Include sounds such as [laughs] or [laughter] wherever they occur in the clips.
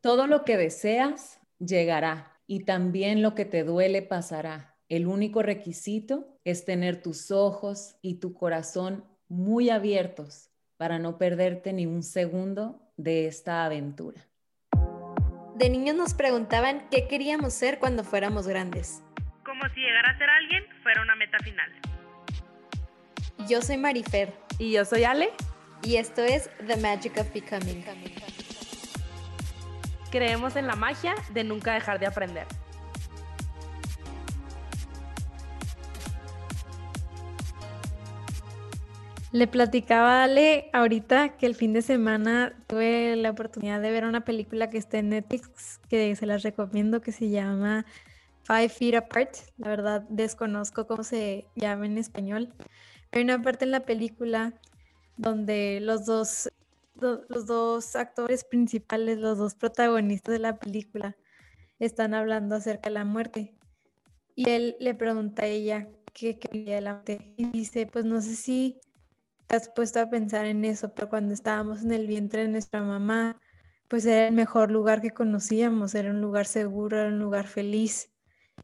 Todo lo que deseas llegará y también lo que te duele pasará. El único requisito es tener tus ojos y tu corazón muy abiertos para no perderte ni un segundo de esta aventura. De niños nos preguntaban qué queríamos ser cuando fuéramos grandes. Como si llegar a ser alguien fuera una meta final. Yo soy Marifer. Y yo soy Ale. Y esto es The Magic of Becoming. Creemos en la magia de nunca dejar de aprender. Le platicaba a Ale ahorita que el fin de semana tuve la oportunidad de ver una película que está en Netflix, que se las recomiendo, que se llama Five Feet Apart. La verdad desconozco cómo se llama en español. Hay una parte en la película donde los dos, los dos actores principales, los dos protagonistas de la película, están hablando acerca de la muerte. Y él le pregunta a ella qué quería de la muerte. Y dice, pues no sé si has puesto a pensar en eso, pero cuando estábamos en el vientre de nuestra mamá, pues era el mejor lugar que conocíamos, era un lugar seguro, era un lugar feliz.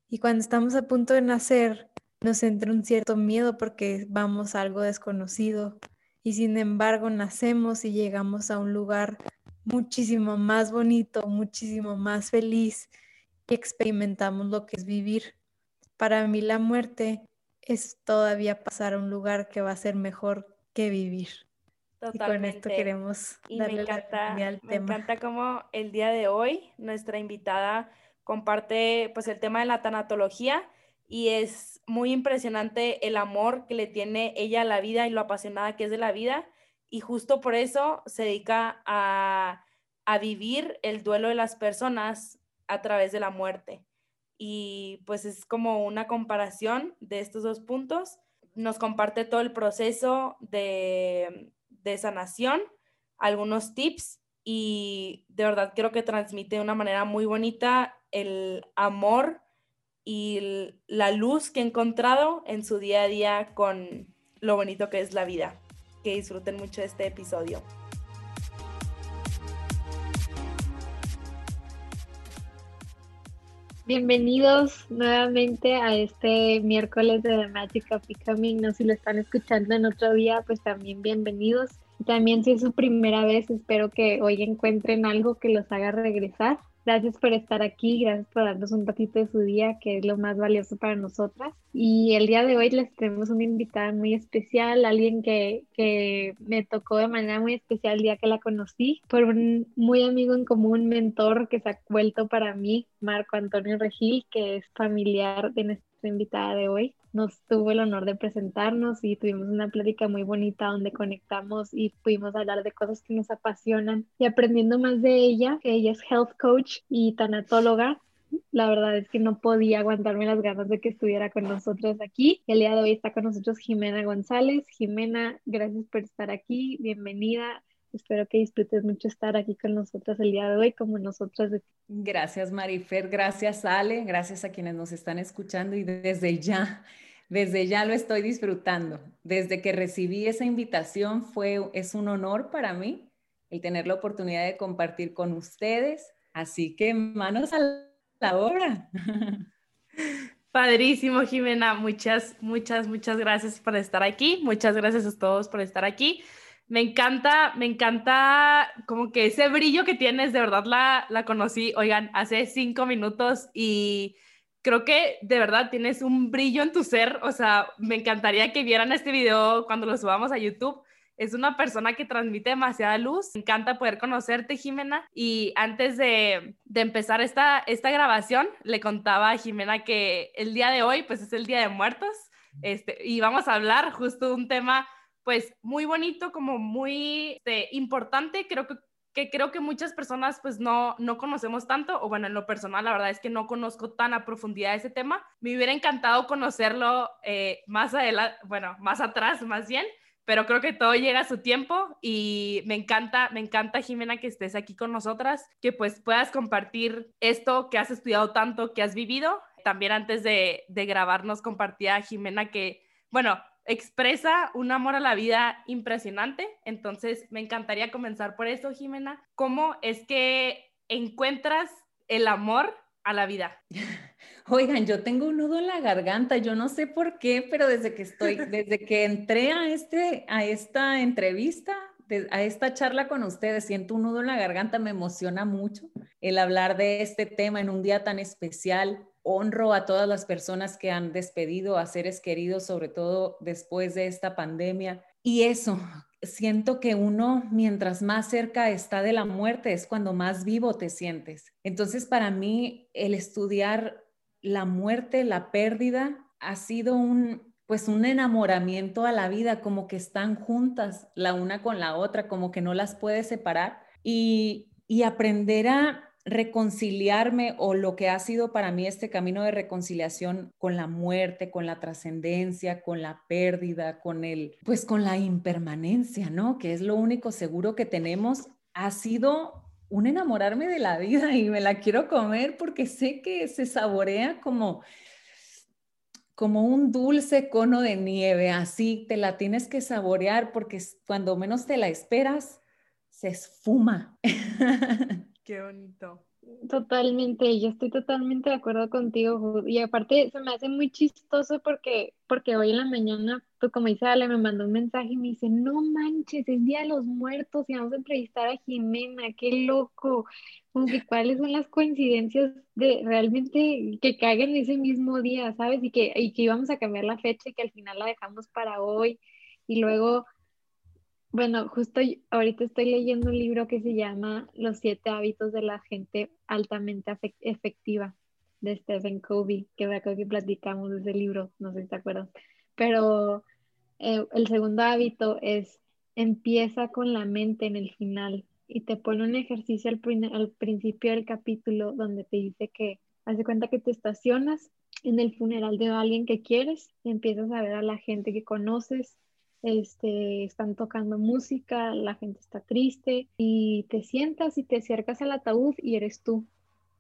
Y cuando estamos a punto de nacer, nos entra un cierto miedo porque vamos a algo desconocido. Y sin embargo, nacemos y llegamos a un lugar muchísimo más bonito, muchísimo más feliz y experimentamos lo que es vivir. Para mí la muerte es todavía pasar a un lugar que va a ser mejor que vivir. Totalmente. Y con esto queremos darle me encanta, la al me tema. encanta cómo el día de hoy nuestra invitada comparte pues el tema de la tanatología y es muy impresionante el amor que le tiene ella a la vida y lo apasionada que es de la vida y justo por eso se dedica a, a vivir el duelo de las personas a través de la muerte. Y pues es como una comparación de estos dos puntos nos comparte todo el proceso de, de sanación, algunos tips y de verdad creo que transmite de una manera muy bonita el amor y la luz que he encontrado en su día a día con lo bonito que es la vida. Que disfruten mucho este episodio. Bienvenidos nuevamente a este miércoles de The Magic of Becoming. No si lo están escuchando en otro día, pues también bienvenidos. También si es su primera vez, espero que hoy encuentren algo que los haga regresar. Gracias por estar aquí, gracias por darnos un ratito de su día, que es lo más valioso para nosotras. Y el día de hoy les tenemos una invitada muy especial, alguien que, que me tocó de manera muy especial el día que la conocí, por un muy amigo en común, mentor que se ha vuelto para mí, Marco Antonio Regil, que es familiar de nuestra invitada de hoy nos tuvo el honor de presentarnos y tuvimos una plática muy bonita donde conectamos y pudimos hablar de cosas que nos apasionan y aprendiendo más de ella, que ella es health coach y tanatóloga. La verdad es que no podía aguantarme las ganas de que estuviera con nosotros aquí. El día de hoy está con nosotros Jimena González. Jimena, gracias por estar aquí. Bienvenida. Espero que disfrutes mucho estar aquí con nosotros el día de hoy, como nosotras. Gracias, Marifer. Gracias, Ale. Gracias a quienes nos están escuchando y desde ya desde ya lo estoy disfrutando. Desde que recibí esa invitación fue, es un honor para mí el tener la oportunidad de compartir con ustedes. Así que manos a la obra. [laughs] Padrísimo, Jimena. Muchas, muchas, muchas gracias por estar aquí. Muchas gracias a todos por estar aquí. Me encanta, me encanta como que ese brillo que tienes, de verdad la, la conocí, oigan, hace cinco minutos y creo que de verdad tienes un brillo en tu ser, o sea, me encantaría que vieran este video cuando lo subamos a YouTube. Es una persona que transmite demasiada luz. Me encanta poder conocerte, Jimena. Y antes de, de, empezar esta, esta grabación, le contaba a Jimena que el día de hoy, pues es el Día de Muertos. Este, y vamos a hablar justo de un tema, pues muy bonito, como muy este, importante. Creo que que creo que muchas personas pues no, no conocemos tanto, o bueno, en lo personal la verdad es que no conozco tan a profundidad ese tema. Me hubiera encantado conocerlo eh, más adelante, bueno, más atrás más bien, pero creo que todo llega a su tiempo y me encanta, me encanta Jimena que estés aquí con nosotras, que pues puedas compartir esto que has estudiado tanto, que has vivido. También antes de, de grabarnos compartía Jimena que, bueno, expresa un amor a la vida impresionante. Entonces, me encantaría comenzar por eso, Jimena. ¿Cómo es que encuentras el amor a la vida? [laughs] Oigan, yo tengo un nudo en la garganta, yo no sé por qué, pero desde que estoy, [laughs] desde que entré a, este, a esta entrevista, a esta charla con ustedes, siento un nudo en la garganta, me emociona mucho el hablar de este tema en un día tan especial. Honro a todas las personas que han despedido a seres queridos, sobre todo después de esta pandemia. Y eso, siento que uno, mientras más cerca está de la muerte, es cuando más vivo te sientes. Entonces, para mí, el estudiar la muerte, la pérdida, ha sido un, pues un enamoramiento a la vida, como que están juntas la una con la otra, como que no las puedes separar y, y aprender a reconciliarme o lo que ha sido para mí este camino de reconciliación con la muerte, con la trascendencia, con la pérdida, con el, pues con la impermanencia, ¿no? Que es lo único seguro que tenemos, ha sido un enamorarme de la vida y me la quiero comer porque sé que se saborea como como un dulce cono de nieve, así te la tienes que saborear porque cuando menos te la esperas, se esfuma. [laughs] Qué bonito. Totalmente, yo estoy totalmente de acuerdo contigo, y aparte se me hace muy chistoso porque, porque hoy en la mañana, pues como dice Ale, me mandó un mensaje y me dice, no manches, es Día de los Muertos y vamos a entrevistar a Jimena, qué loco, como que cuáles son las coincidencias de realmente que caigan ese mismo día, ¿sabes? Y que, y que íbamos a cambiar la fecha y que al final la dejamos para hoy, y luego bueno, justo ahorita estoy leyendo un libro que se llama Los siete hábitos de la gente altamente efectiva de Stephen Covey, que me acuerdo que platicamos de ese libro, no sé si te acuerdas. Pero eh, el segundo hábito es empieza con la mente en el final y te pone un ejercicio al, al principio del capítulo donde te dice que hace cuenta que te estacionas en el funeral de alguien que quieres, empiezas a ver a la gente que conoces este, están tocando música, la gente está triste y te sientas y te acercas al ataúd y eres tú.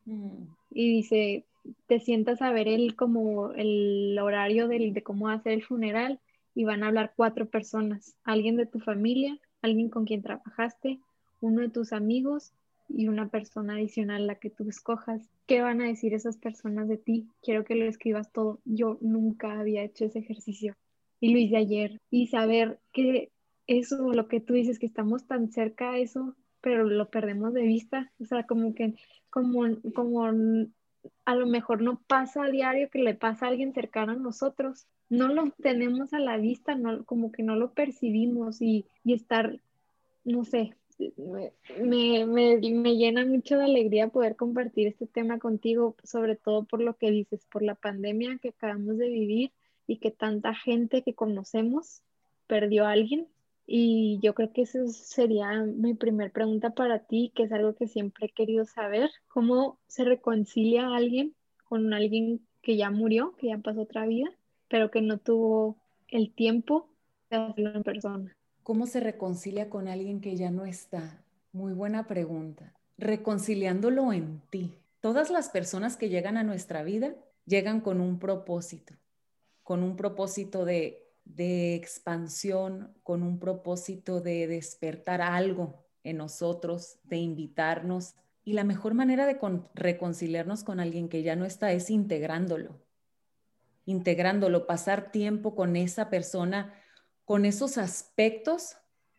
Mm. Y dice, te sientas a ver el, como el horario del, de cómo hacer el funeral y van a hablar cuatro personas, alguien de tu familia, alguien con quien trabajaste, uno de tus amigos y una persona adicional, la que tú escojas. ¿Qué van a decir esas personas de ti? Quiero que lo escribas todo. Yo nunca había hecho ese ejercicio y lo hice ayer. Y saber que eso, lo que tú dices, que estamos tan cerca a eso, pero lo perdemos de vista. O sea, como que, como, como a lo mejor no pasa a diario que le pasa a alguien cercano a nosotros. No lo tenemos a la vista, no, como que no lo percibimos y, y estar, no sé, me, me, me, llena mucho de alegría poder compartir este tema contigo, sobre todo por lo que dices, por la pandemia que acabamos de vivir y que tanta gente que conocemos perdió a alguien. Y yo creo que esa sería mi primer pregunta para ti, que es algo que siempre he querido saber, cómo se reconcilia alguien con alguien que ya murió, que ya pasó otra vida, pero que no tuvo el tiempo de hacerlo en persona. ¿Cómo se reconcilia con alguien que ya no está? Muy buena pregunta. Reconciliándolo en ti. Todas las personas que llegan a nuestra vida llegan con un propósito con un propósito de, expansión, con un propósito de despertar algo en nosotros, de invitarnos. Y la mejor manera de reconciliarnos con alguien que ya no está es integrándolo, integrándolo, pasar tiempo con esa persona, con esos aspectos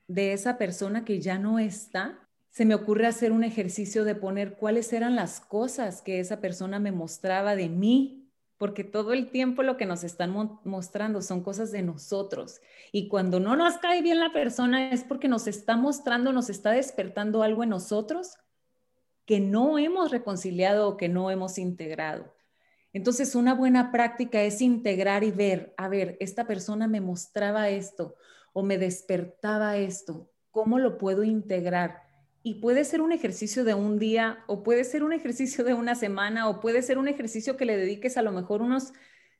de esa persona que ya no está. Se me ocurre hacer un ejercicio de poner cuáles eran las cosas que esa persona me mostraba de mí porque todo el tiempo lo que nos están mostrando son cosas de nosotros. Y cuando no nos cae bien la persona es porque nos está mostrando, nos está despertando algo en nosotros que no hemos reconciliado o que no hemos integrado. Entonces, una buena práctica es integrar y ver, a ver, esta persona me mostraba esto o me despertaba esto, ¿cómo lo puedo integrar? Y puede ser un ejercicio de un día o puede ser un ejercicio de una semana o puede ser un ejercicio que le dediques a lo mejor unos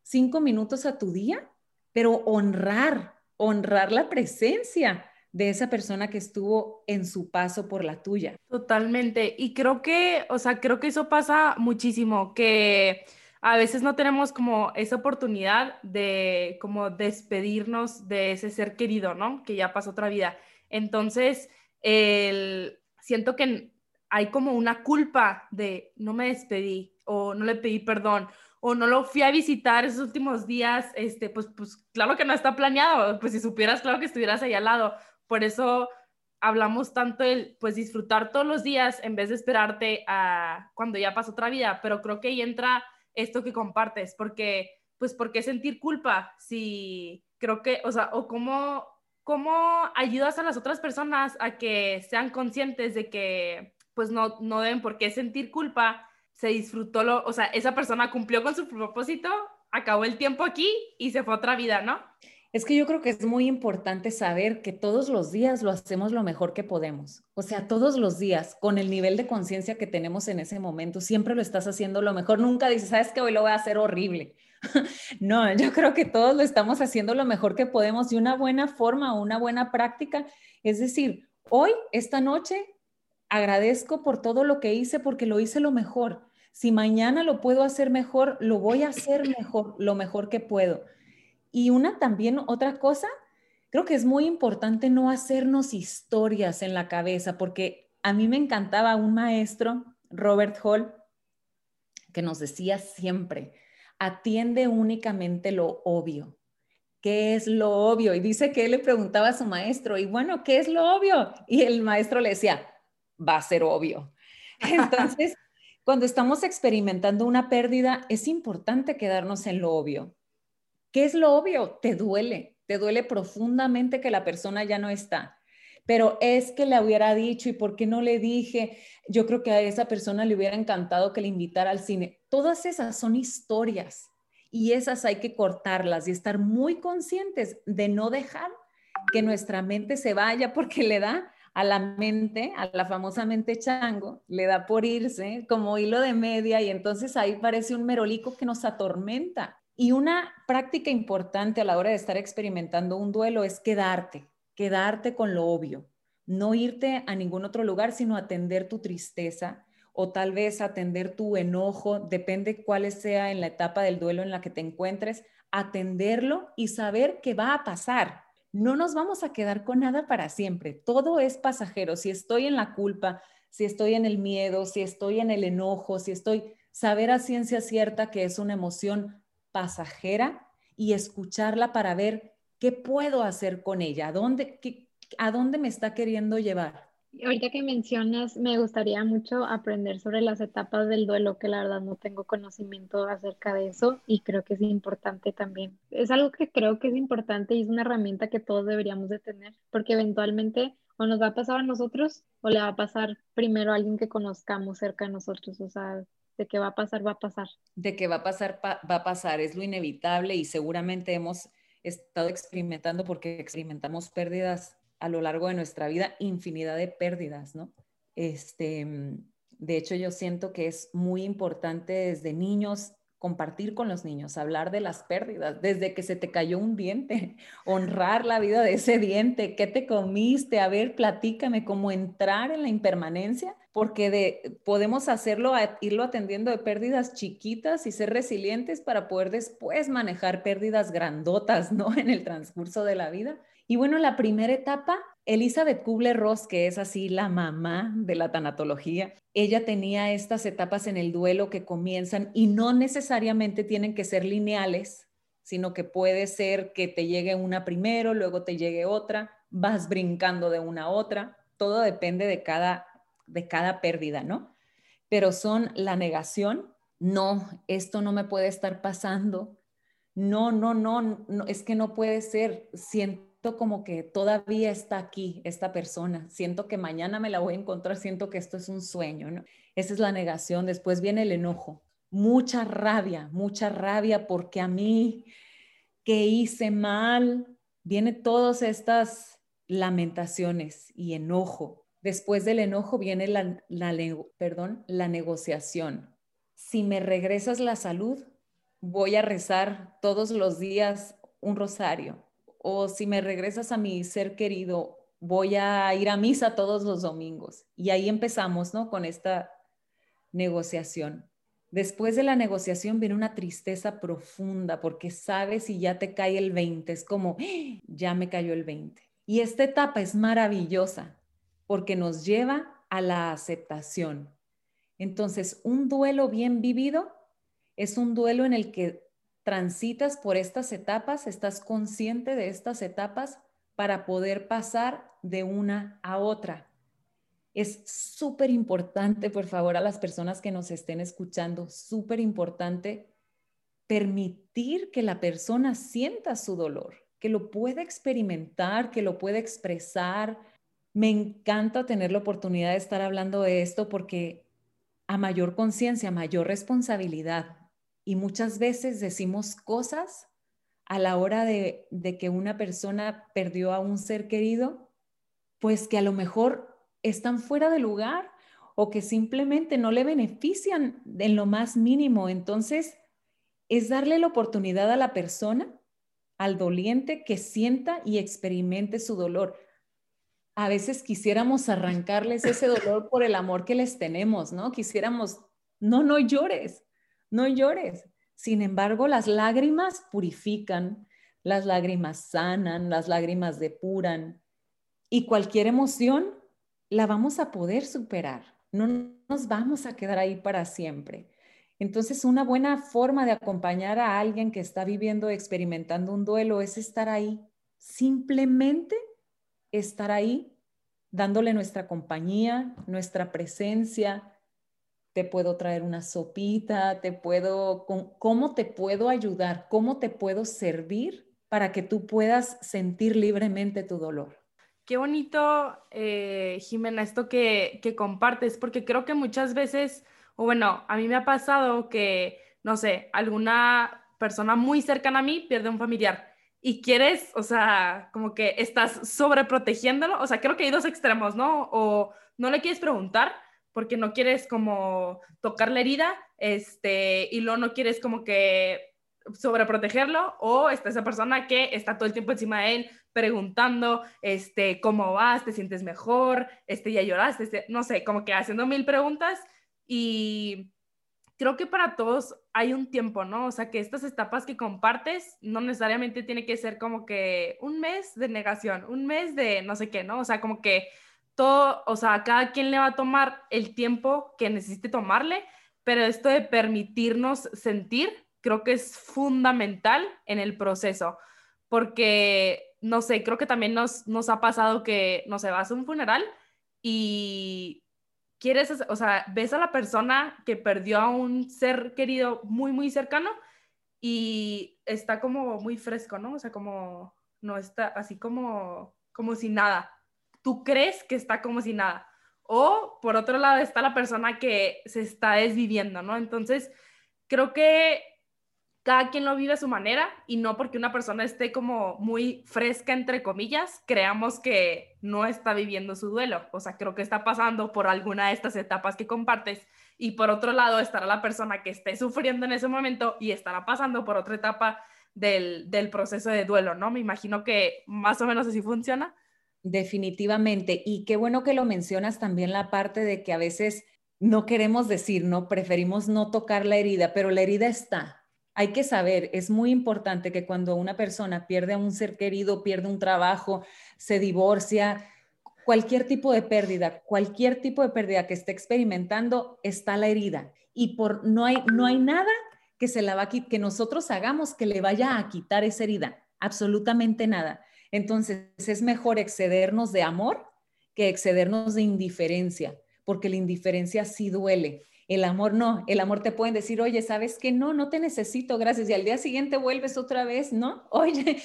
cinco minutos a tu día, pero honrar, honrar la presencia de esa persona que estuvo en su paso por la tuya. Totalmente. Y creo que, o sea, creo que eso pasa muchísimo, que a veces no tenemos como esa oportunidad de como despedirnos de ese ser querido, ¿no? Que ya pasó otra vida. Entonces, el, siento que hay como una culpa de no me despedí o no le pedí perdón o no lo fui a visitar esos últimos días, este, pues, pues claro que no está planeado, pues si supieras, claro que estuvieras ahí al lado. Por eso hablamos tanto el, pues disfrutar todos los días en vez de esperarte a cuando ya pasó otra vida, pero creo que ahí entra esto que compartes, porque, pues, ¿por qué sentir culpa? Si creo que, o sea, o cómo, cómo ayudas a las otras personas a que sean conscientes de que, pues, no, no deben por qué sentir culpa se disfrutó, lo, o sea, esa persona cumplió con su propósito, acabó el tiempo aquí y se fue a otra vida, ¿no? Es que yo creo que es muy importante saber que todos los días lo hacemos lo mejor que podemos. O sea, todos los días, con el nivel de conciencia que tenemos en ese momento, siempre lo estás haciendo lo mejor. Nunca dices, sabes que hoy lo voy a hacer horrible. [laughs] no, yo creo que todos lo estamos haciendo lo mejor que podemos y una buena forma, una buena práctica. Es decir, hoy, esta noche, agradezco por todo lo que hice porque lo hice lo mejor. Si mañana lo puedo hacer mejor, lo voy a hacer mejor, lo mejor que puedo. Y una también, otra cosa, creo que es muy importante no hacernos historias en la cabeza, porque a mí me encantaba un maestro, Robert Hall, que nos decía siempre, atiende únicamente lo obvio. ¿Qué es lo obvio? Y dice que él le preguntaba a su maestro, y bueno, ¿qué es lo obvio? Y el maestro le decía, va a ser obvio. [laughs] Entonces, cuando estamos experimentando una pérdida, es importante quedarnos en lo obvio. ¿Qué es lo obvio? Te duele, te duele profundamente que la persona ya no está. Pero es que le hubiera dicho y por qué no le dije, yo creo que a esa persona le hubiera encantado que le invitara al cine. Todas esas son historias y esas hay que cortarlas y estar muy conscientes de no dejar que nuestra mente se vaya porque le da a la mente, a la famosa mente chango, le da por irse como hilo de media y entonces ahí parece un merolico que nos atormenta. Y una práctica importante a la hora de estar experimentando un duelo es quedarte, quedarte con lo obvio, no irte a ningún otro lugar, sino atender tu tristeza o tal vez atender tu enojo, depende cuál sea en la etapa del duelo en la que te encuentres, atenderlo y saber que va a pasar, no nos vamos a quedar con nada para siempre. Todo es pasajero. Si estoy en la culpa, si estoy en el miedo, si estoy en el enojo, si estoy, saber a ciencia cierta que es una emoción pasajera y escucharla para ver qué puedo hacer con ella, a dónde, a dónde me está queriendo llevar. Ahorita que mencionas, me gustaría mucho aprender sobre las etapas del duelo, que la verdad no tengo conocimiento acerca de eso y creo que es importante también. Es algo que creo que es importante y es una herramienta que todos deberíamos de tener, porque eventualmente o nos va a pasar a nosotros o le va a pasar primero a alguien que conozcamos cerca de nosotros, o sea, de que va a pasar, va a pasar. De que va a pasar, va a pasar, es lo inevitable y seguramente hemos estado experimentando porque experimentamos pérdidas a lo largo de nuestra vida infinidad de pérdidas, ¿no? Este, de hecho, yo siento que es muy importante desde niños compartir con los niños, hablar de las pérdidas, desde que se te cayó un diente, [laughs] honrar la vida de ese diente, qué te comiste, a ver, platícame cómo entrar en la impermanencia, porque de, podemos hacerlo, irlo atendiendo de pérdidas chiquitas y ser resilientes para poder después manejar pérdidas grandotas, ¿no? [laughs] En el transcurso de la vida. Y bueno, la primera etapa, Elizabeth Kubler-Ross, que es así la mamá de la tanatología, ella tenía estas etapas en el duelo que comienzan y no necesariamente tienen que ser lineales, sino que puede ser que te llegue una primero, luego te llegue otra, vas brincando de una a otra, todo depende de cada, de cada pérdida, ¿no? Pero son la negación, no, esto no me puede estar pasando, no, no, no, no es que no puede ser, siento como que todavía está aquí esta persona, siento que mañana me la voy a encontrar, siento que esto es un sueño. Esa es la negación, después viene el enojo, mucha rabia, mucha rabia porque a mí que hice mal, viene todas estas lamentaciones y enojo. Después del enojo viene la, perdón, la negociación. Si me regresas la salud, voy a rezar todos los días un rosario o si me regresas a mi ser querido, voy a ir a misa todos los domingos. Y ahí empezamos, ¿no? Con esta negociación. Después de la negociación viene una tristeza profunda porque sabes si ya te cae el 20, es como, ¡Ah! ya me cayó el 20. Y esta etapa es maravillosa porque nos lleva a la aceptación. Entonces, un duelo bien vivido es un duelo en el que transitas por estas etapas, estás consciente de estas etapas para poder pasar de una a otra. Es súper importante, por favor, a las personas que nos estén escuchando, súper importante permitir que la persona sienta su dolor, que lo pueda experimentar, que lo pueda expresar. Me encanta tener la oportunidad de estar hablando de esto porque a mayor conciencia, mayor responsabilidad. Y muchas veces decimos cosas a la hora de, de, que una persona perdió a un ser querido, pues que a lo mejor están fuera de lugar o que simplemente no le benefician en lo más mínimo. Entonces, es darle la oportunidad a la persona, al doliente, que sienta y experimente su dolor. A veces quisiéramos arrancarles ese dolor por el amor que les tenemos, ¿no? Quisiéramos, no, no llores, no llores. Sin embargo, las lágrimas purifican, las lágrimas sanan, las lágrimas depuran y cualquier emoción la vamos a poder superar. No nos vamos a quedar ahí para siempre. Entonces, una buena forma de acompañar a alguien que está viviendo, experimentando un duelo, es estar ahí, simplemente estar ahí, dándole nuestra compañía, nuestra presencia. Te puedo traer una sopita, te puedo, ¿cómo te puedo ayudar? ¿Cómo te puedo servir para que tú puedas sentir libremente tu dolor? Qué bonito, eh, Jimena, esto que, que compartes, porque creo que muchas veces o bueno, a mí me ha pasado que, no sé, alguna persona muy cercana a mí pierde un familiar y quieres, o sea, como que estás sobreprotegiéndolo, o sea, creo que hay dos extremos, ¿no? O no le quieres preguntar porque no quieres como tocar la herida, este, y luego no quieres como que sobreprotegerlo, o está esa persona que está todo el tiempo encima de él preguntando, este, ¿cómo vas? ¿Te sientes mejor? Este, ¿ya lloraste? Este, no sé, como que haciendo mil preguntas y creo que para todos hay un tiempo, ¿no? O sea, que estas etapas que compartes no necesariamente tiene que ser como que un mes de negación, un mes de no sé qué, ¿no? O sea, como que todo, o sea, cada quien le va a tomar el tiempo que necesite tomarle, pero esto de permitirnos sentir, creo que es fundamental en el proceso, porque, no sé, creo que también nos, nos ha pasado que, no sé, vas a un funeral y quieres, o sea, ves a la persona que perdió a un ser querido muy, muy cercano y está como muy fresco, ¿no? O sea, como no está así como, como si nada. Tú crees que está como si nada. O por otro lado está la persona que se está desviviendo, ¿no? Entonces, creo que cada quien lo vive a su manera y no porque una persona esté como muy fresca, entre comillas, creamos que no está viviendo su duelo. O sea, creo que está pasando por alguna de estas etapas que compartes. Y por otro lado, estará la persona que esté sufriendo en ese momento y estará pasando por otra etapa del, del proceso de duelo, ¿no? Me imagino que más o menos así funciona. Definitivamente. Y qué bueno que lo mencionas también la parte de que a veces no queremos decir, no, preferimos no tocar la herida, pero la herida está hay que saber, es muy importante que cuando una persona pierde a un ser querido, pierde un trabajo, se divorcia, cualquier tipo de pérdida, cualquier tipo de pérdida que esté experimentando, está la herida. Y por, no, hay, no hay nada que, se la va que nosotros hagamos que le vaya a quitar esa herida, absolutamente nada. Entonces es mejor excedernos de amor que excedernos de indiferencia, porque la indiferencia sí duele el amor no, el amor te pueden decir, oye, ¿sabes qué? No, no te necesito, gracias. Y al día siguiente vuelves otra vez, ¿no? [laughs] Oye,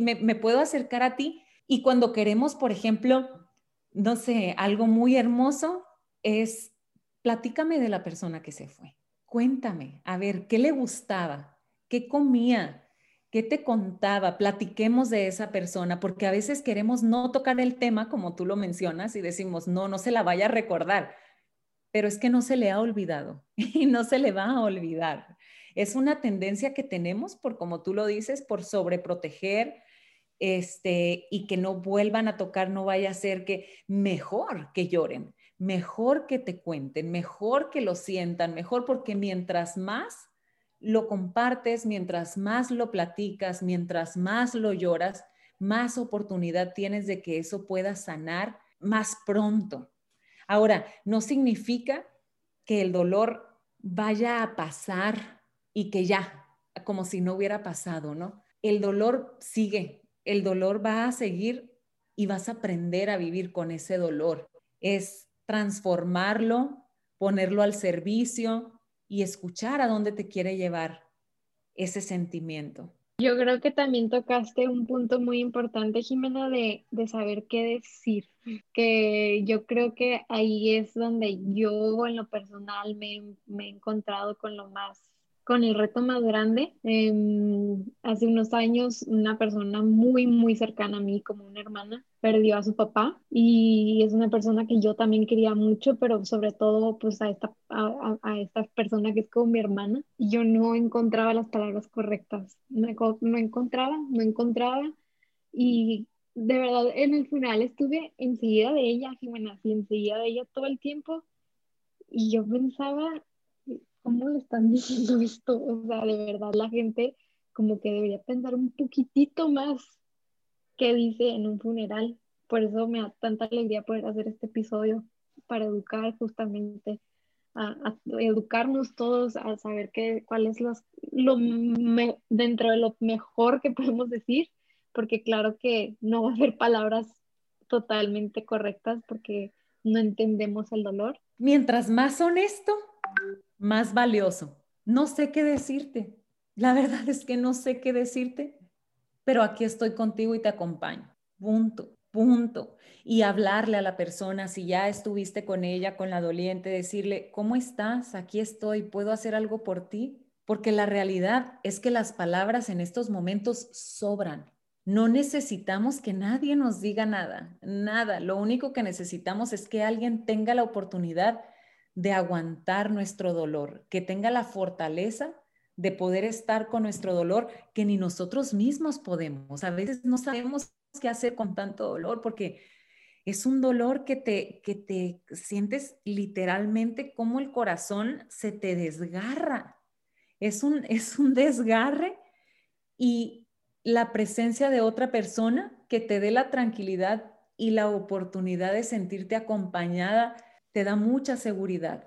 me, me puedo acercar a ti. Y cuando queremos, por ejemplo, no sé, algo muy hermoso es, platícame de la persona que se fue. Cuéntame, a ver, ¿qué le gustaba? ¿Qué comía? ¿Qué te contaba? Platiquemos de esa persona, porque a veces queremos no tocar el tema, como tú lo mencionas, y decimos, no, no se la vaya a recordar pero es que no se le ha olvidado [laughs] y no se le va a olvidar. Es una tendencia que tenemos por, como tú lo dices, por sobreproteger este, y que no vuelvan a tocar, no vaya a ser que mejor que lloren, mejor que te cuenten, mejor que lo sientan, mejor porque mientras más lo compartes, mientras más lo platicas, mientras más lo lloras, más oportunidad tienes de que eso pueda sanar más pronto Ahora, no significa que el dolor vaya a pasar y que ya, como si no hubiera pasado, ¿no? El dolor sigue, el dolor va a seguir y vas a aprender a vivir con ese dolor. Es transformarlo, ponerlo al servicio y escuchar a dónde te quiere llevar ese sentimiento. Yo creo que también tocaste un punto muy importante, Jimena, de, saber qué decir, que yo creo que ahí es donde yo en lo personal me, me he encontrado con lo más con el reto más grande. Em, hace unos años una persona muy, muy cercana a mí, como una hermana, perdió a su papá y es una persona que yo también quería mucho, pero sobre todo pues a esta, a, a esta persona que es como mi hermana. Yo no encontraba las palabras correctas, no, no encontraba, no encontraba. Y de verdad en el final estuve enseguida de ella, Jimena, así enseguida de ella todo el tiempo. Y yo pensaba, ¿cómo le están diciendo esto? O sea, de verdad la gente como que debería pensar un poquitito más qué dice en un funeral. Por eso me da tanta alegría poder hacer este episodio para educar justamente, a, educarnos todos, a saber qué, cuál es los, lo dentro de lo mejor que podemos decir, porque claro que no va a haber palabras totalmente correctas porque no entendemos el dolor. Mientras más honesto, más valioso. No sé qué decirte. La verdad es que no sé qué decirte, pero aquí estoy contigo y te acompaño. Punto, punto. Y hablarle a la persona, si ya estuviste con ella, con la doliente, decirle, ¿cómo estás? Aquí estoy, ¿puedo hacer algo por ti? Porque la realidad es que las palabras en estos momentos sobran. No necesitamos que nadie nos diga nada, nada. Lo único que necesitamos es que alguien tenga la oportunidad de aguantar nuestro dolor, que tenga la fortaleza de poder estar con nuestro dolor que ni nosotros mismos podemos. A veces no sabemos qué hacer con tanto dolor porque es un dolor que te, que te sientes literalmente como el corazón se te desgarra. Es un, [laughs] es un desgarre y la presencia de otra persona que te dé la tranquilidad y la oportunidad de sentirte acompañada te da mucha seguridad,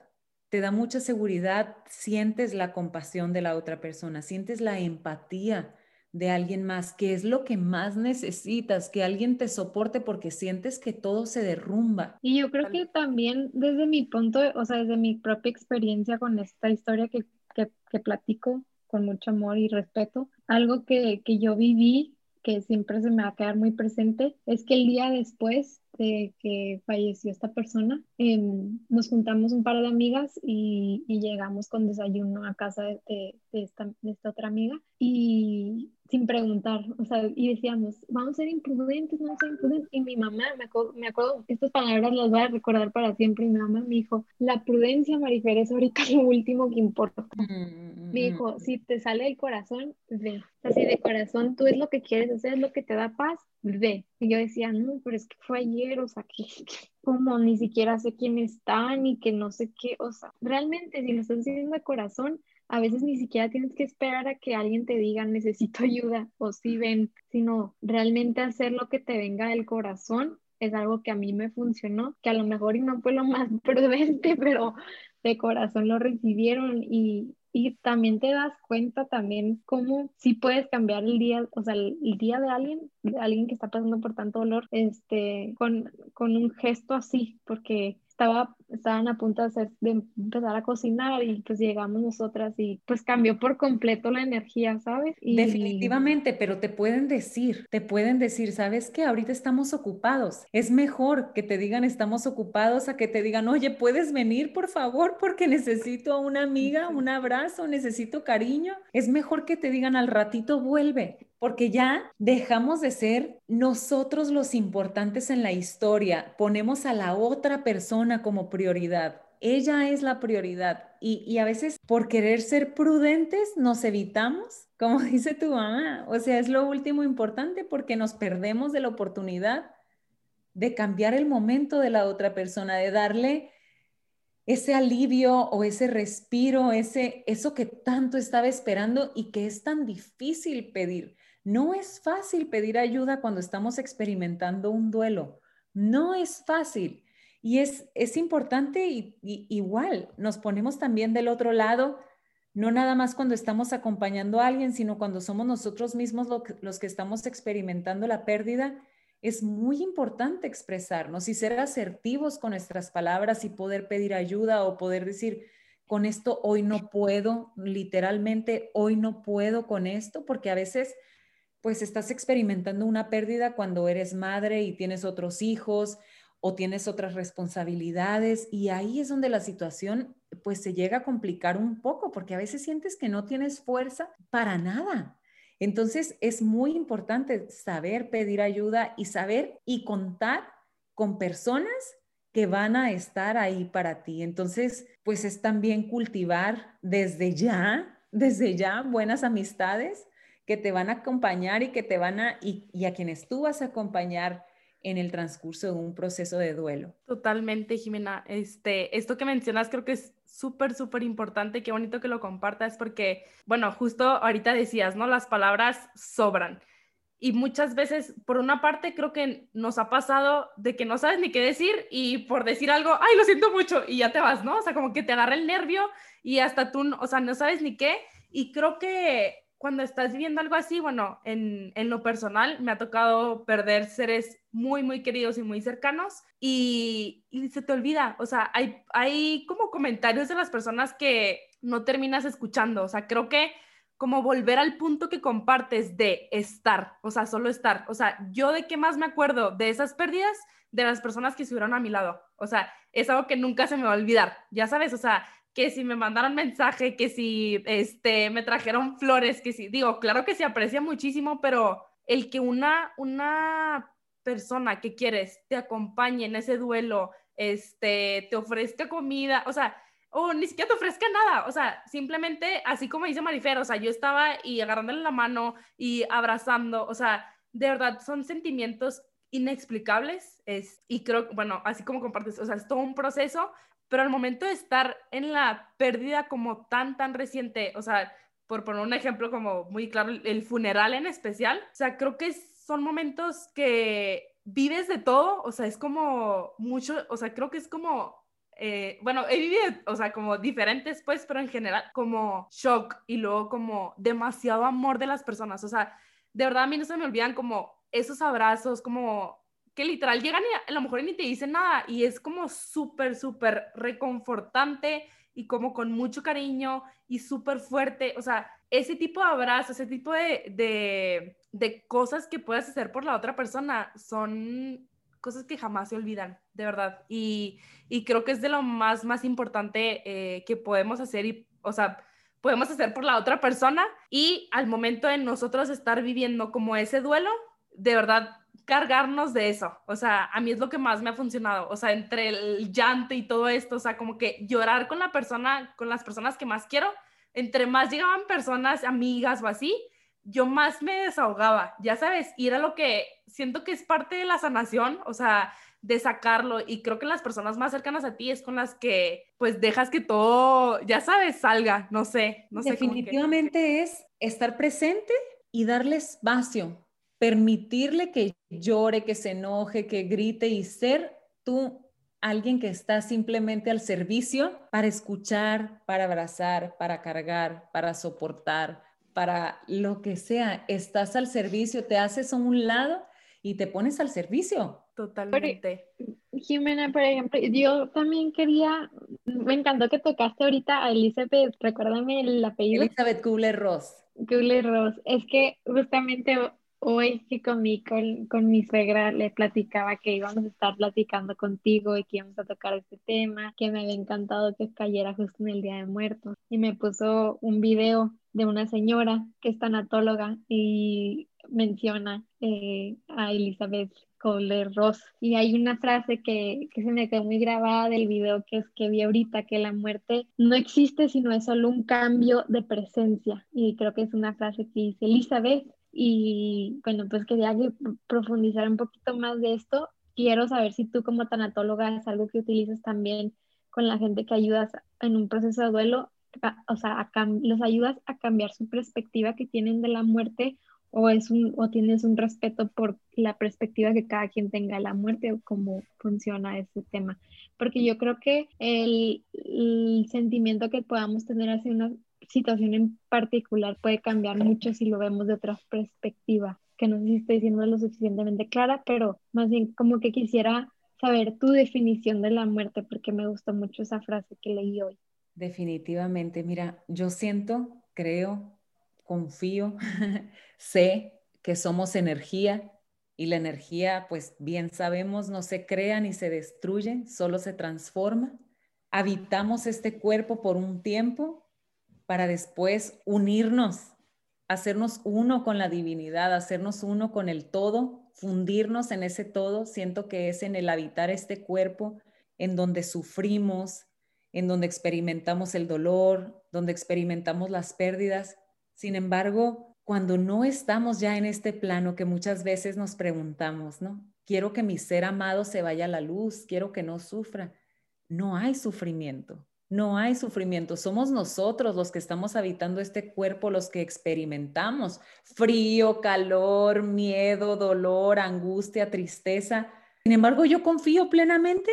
te da mucha seguridad, sientes la compasión de la otra persona, sientes la empatía de alguien más, que es lo que más necesitas, que alguien te soporte porque sientes que todo se derrumba. Y yo creo que también desde mi punto, o sea, desde mi propia experiencia con esta historia que, que, platico con mucho amor y respeto, algo que, que yo viví que siempre se me va a quedar muy presente es que el día después de que falleció esta persona, em, nos juntamos un par de amigas y, llegamos con desayuno a casa de, esta, de esta otra amiga y sin preguntar, o sea, y decíamos, vamos a ser imprudentes, vamos a ser imprudentes. Y mi mamá, me acuerdo, me acuerdo, estas palabras las voy a recordar para siempre. Y mi mamá me dijo, la prudencia, Marifer, es ahorita [laughs] lo último que importa. Mm, me dijo, mm. si te sale del corazón, ve. Así de corazón, tú es lo que quieres hacer, es lo que te da paz, ve. Y yo decía, no, pero es que fue ayer, o sea, [laughs] que como ni siquiera sé quién está, ni que no sé qué, o sea, realmente si lo estás haciendo de corazón, a veces ni siquiera tienes que esperar a que alguien te diga necesito [laughs] ayuda o si ven, sino realmente hacer lo que te venga del corazón es algo que a mí me funcionó, que a lo mejor y no fue lo más [laughs] prudente, pero de corazón lo recibieron y, y también te das cuenta también cómo si puedes cambiar el día, o sea, el, día de alguien, alguien que está pasando por tanto dolor, este, con, con un gesto así, porque estaba, estaban a punto de, empezar a cocinar y pues llegamos nosotras y pues cambió por completo la energía, ¿sabes? Definitivamente, pero te pueden decir, te pueden decir, ¿sabes qué? Ahorita estamos ocupados. Es mejor que te digan estamos ocupados a que te digan, oye, ¿puedes venir por favor? Porque necesito a una amiga, un abrazo, necesito cariño. Es mejor que te digan al ratito vuelve porque ya dejamos de ser nosotros los importantes en la historia, ponemos a la otra persona como prioridad. Ella es la prioridad y, a veces por querer ser prudentes nos evitamos, [laughs] como dice tu mamá, o sea, es lo último importante porque nos perdemos de la oportunidad de cambiar el momento de la otra persona, de darle ese alivio o ese respiro, ese eso que tanto estaba esperando y que es tan difícil pedir. No es fácil pedir ayuda cuando estamos experimentando un duelo. No es fácil. Y es, es importante y, igual, nos ponemos también del otro lado, no nada más cuando estamos acompañando a alguien, sino cuando somos nosotros mismos los que estamos experimentando la pérdida. Es muy importante expresarnos y ser asertivos con nuestras palabras y poder pedir ayuda o poder decir, con esto hoy no puedo, literalmente hoy no puedo con esto, porque a veces pues estás experimentando una pérdida cuando eres madre y tienes otros hijos o tienes otras responsabilidades y ahí es donde la situación pues se llega a complicar un poco porque a veces sientes que no tienes fuerza para nada. Entonces es muy importante saber pedir ayuda y saber y contar con personas que van a estar ahí para ti. Entonces, pues es también cultivar desde ya, desde ya buenas amistades que te van a acompañar y que te van a, y, a quienes tú vas a acompañar en el transcurso de un proceso de duelo. Totalmente, Jimena. Este, esto que mencionas creo que es súper, súper importante. Qué bonito que lo compartas porque, bueno, justo ahorita decías, ¿no? Las palabras sobran. Y muchas veces, por una parte, creo que nos ha pasado de que no sabes ni qué decir y por decir algo, ay, lo siento mucho, y ya te vas, ¿no? O sea, como que te agarra el nervio y hasta tú, o sea, no sabes ni qué. Y creo que cuando estás viviendo algo así, bueno, en, en, lo personal me ha tocado perder seres muy, muy queridos y muy cercanos y, se te olvida, o sea, hay, hay como comentarios de las personas que no terminas escuchando, o sea, creo que como volver al punto que compartes de estar, o sea, solo estar, o sea, yo de qué más me acuerdo de esas pérdidas, de las personas que estuvieron a mi lado, o sea, es algo que nunca se me va a olvidar, ya sabes, o sea, que si me mandaron mensaje, que si este, me trajeron flores, que si, digo, claro que se aprecia muchísimo, pero el que una, una persona que quieres te acompañe en ese duelo, este, te ofrezca comida, o sea, o ni siquiera te ofrezca nada, o sea, simplemente así como dice Marifer, o sea, yo estaba y agarrándole la mano y abrazando, o sea, de verdad son sentimientos inexplicables es, y creo, bueno, así como compartes, o sea, es todo un proceso, pero al momento de estar en la pérdida como tan, tan reciente, o sea, por poner un ejemplo como muy claro, el funeral en especial, o sea, creo que son momentos que vives de todo, o sea, es como mucho, o sea, creo que es como eh, bueno, he vivido, o sea, como diferentes, pues, pero en general, como shock y luego como demasiado amor de las personas. O sea, de verdad a mí no se me olvidan como esos abrazos, como que literal llegan y a lo mejor ni te dicen nada y es como súper, súper reconfortante y como con mucho cariño y súper fuerte. O sea, ese tipo de abrazos, ese tipo de, de, de, cosas que puedes hacer por la otra persona son cosas que jamás se olvidan, de verdad. Y, y creo que es de lo más, más importante eh, que podemos hacer y, o sea, podemos hacer por la otra persona y al momento de nosotros estar viviendo como ese duelo, de verdad cargarnos de eso. O sea, a mí es lo que más me ha funcionado. O sea, entre el llanto y todo esto, o sea, como que llorar con la persona, con las personas que más quiero, entre más llegaban personas, amigas o así, yo más me desahogaba, ya sabes, y era lo que siento que es parte de la sanación, o sea, de sacarlo y creo que las personas más cercanas a ti es con las que pues dejas que todo, ya sabes, salga, no sé, no sé. Definitivamente es estar presente y darle espacio, permitirle que llore, que se enoje, que grite y ser tú alguien que está simplemente al servicio para escuchar, para abrazar, para cargar, para soportar, para lo que sea. Estás al servicio, te haces a un lado y te pones al servicio. Totalmente. Jimena, por ejemplo, yo también quería, me encantó que tocaste ahorita a Elizabeth, recuérdame el apellido. Elizabeth Kubler-Ross. Kubler-Ross. Es que justamente hoy que con mi, con, mi suegra le platicaba que íbamos a estar platicando contigo y que íbamos a tocar este tema, que me había encantado que cayera justo en el Día de Muertos. Y me puso un video de una señora que es tanatóloga y menciona eh, a Elizabeth Kohler Ross. Y hay una frase que, que, se me quedó muy grabada del video que es que vi ahorita, que la muerte no existe, sino es solo un cambio de presencia. Y creo que es una frase que dice Elizabeth y bueno, pues quería profundizar un poquito más de esto. Quiero saber si tú como tanatóloga es algo que utilizas también con la gente que ayudas en un proceso de duelo, o sea, los ayudas a cambiar su perspectiva que tienen de la muerte o, es un, o tienes un respeto por la perspectiva que cada quien tenga de la muerte o cómo funciona ese tema. Porque yo creo que el, el sentimiento que podamos tener hacia una situación en particular puede cambiar mucho si lo vemos de otra perspectiva, que no sé si estoy diciendo lo suficientemente clara, pero más bien como que quisiera saber tu definición de la muerte, porque me gustó mucho esa frase que leí hoy. Definitivamente, mira, yo siento, creo, confío, [laughs] sé que somos energía y la energía, pues bien sabemos, no se crea ni se destruye, solo se transforma. Habitamos este cuerpo por un tiempo para después unirnos, hacernos uno con la divinidad, hacernos uno con el todo, fundirnos en ese todo. Siento que es en el habitar este cuerpo en donde sufrimos, en donde experimentamos el dolor, donde experimentamos las pérdidas. Sin embargo, cuando no estamos ya en este plano que muchas veces nos preguntamos, ¿no? Quiero que mi ser amado se vaya a la luz, quiero que no sufra. No hay sufrimiento. No hay sufrimiento, somos nosotros los que estamos habitando este cuerpo, los que experimentamos frío, calor, miedo, dolor, angustia, tristeza. Sin embargo, yo confío plenamente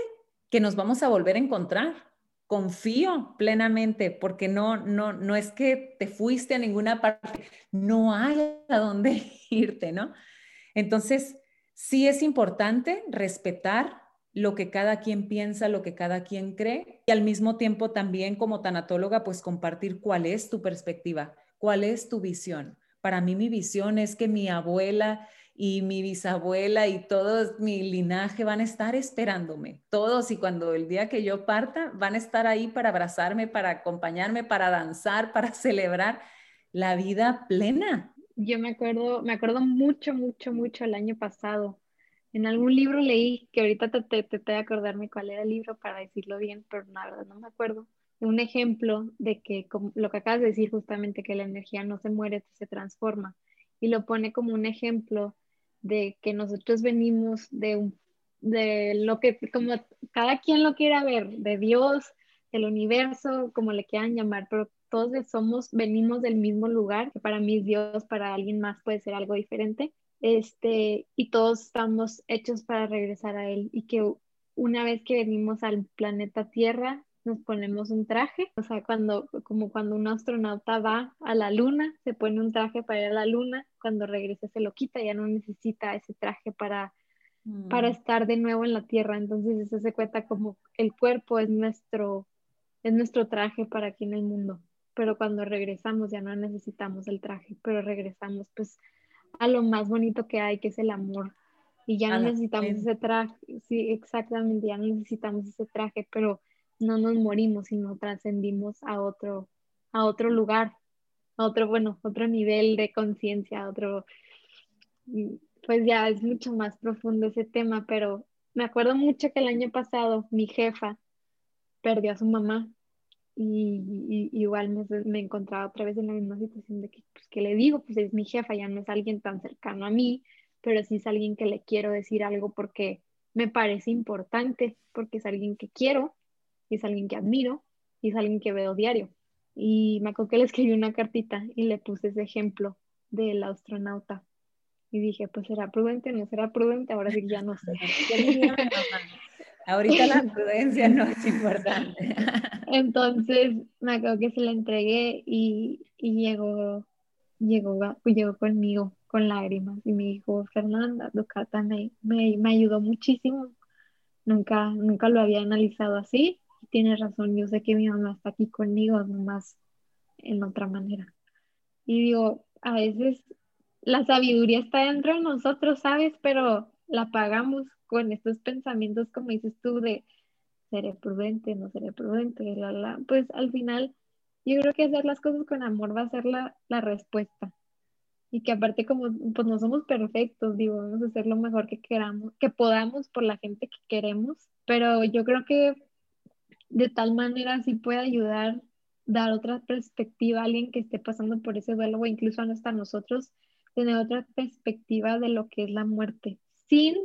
que nos vamos a volver a encontrar. Confío plenamente porque no no no es que te fuiste a ninguna parte, no hay a dónde [laughs] irte, ¿no? Entonces, sí es importante respetar lo que cada quien piensa, lo que cada quien cree y al mismo tiempo también como tanatóloga pues compartir cuál es tu perspectiva, cuál es tu visión. Para mí mi visión es que mi abuela y mi bisabuela y todo mi linaje van a estar esperándome, todos y cuando el día que yo parta van a estar ahí para abrazarme, para acompañarme, para danzar, para [laughs] celebrar la vida plena. Yo me acuerdo, me acuerdo mucho, mucho, mucho el año pasado en algún libro leí, que ahorita te, te, te, a acordarme cuál era el libro para decirlo bien, pero la verdad no me acuerdo. Un ejemplo de que como lo que acabas de decir justamente, que la energía no se muere, se transforma. Y lo pone como un ejemplo de que nosotros venimos de, un, de lo que, como cada quien lo quiera ver, de Dios, del universo, como le quieran llamar, pero todos somos, venimos del mismo lugar, que para mí Dios, para alguien más puede ser algo diferente, este, y todos estamos hechos para regresar a Él y que una vez que venimos al planeta Tierra, nos ponemos un traje, o sea, cuando, como cuando un astronauta va a la luna, se pone un traje para ir a la luna, cuando regresa se lo quita, ya no necesita ese traje para, para mm. estar de nuevo en la Tierra, entonces eso se cuenta como el cuerpo es nuestro, es nuestro traje para aquí en el mundo, pero cuando regresamos ya no necesitamos el traje, pero regresamos pues a lo más bonito que hay, que es el amor. Y ya no necesitamos ese traje, sí, exactamente, ya no necesitamos ese traje, pero no nos morimos, sino trascendimos a otro, a otro lugar, a otro, bueno, otro nivel de conciencia, otro, pues ya es mucho más profundo ese tema, pero me acuerdo mucho que el año pasado mi jefa perdió a su mamá y, igual me, me, encontraba otra vez en la misma situación de que, pues, ¿qué le digo? Pues es mi jefa, ya no es alguien tan cercano a mí, pero sí es alguien que le quiero decir algo porque me parece importante, porque es alguien que quiero, y es alguien que admiro, y es alguien que veo diario. Y me acuerdo que le escribí una cartita y le puse ese ejemplo del astronauta. Y dije, pues será prudente, no será prudente, ahora sí ya no sé. [laughs] Ahorita la prudencia no es importante. [laughs] Entonces me acuerdo que se la entregué y, llegó, llegó, llegó conmigo con lágrimas y me dijo, Fernanda, tu carta me, me, ayudó muchísimo. Nunca, nunca lo había analizado así. Tienes razón, yo sé que mi mamá está aquí conmigo, nomás en otra manera. Y digo, a veces la sabiduría está dentro de nosotros, ¿sabes? Pero la pagamos con estos pensamientos, como dices tú, de seré prudente, no seré prudente, la, la, pues al final yo creo que hacer las cosas con amor va a ser la, la respuesta. Y que aparte como pues no somos perfectos, digo, vamos a hacer lo mejor que queramos, que podamos por la gente que queremos, pero yo creo que de tal manera sí puede ayudar, dar otra perspectiva a alguien que esté pasando por ese duelo o incluso hasta nosotros, tener otra perspectiva de lo que es la muerte, sin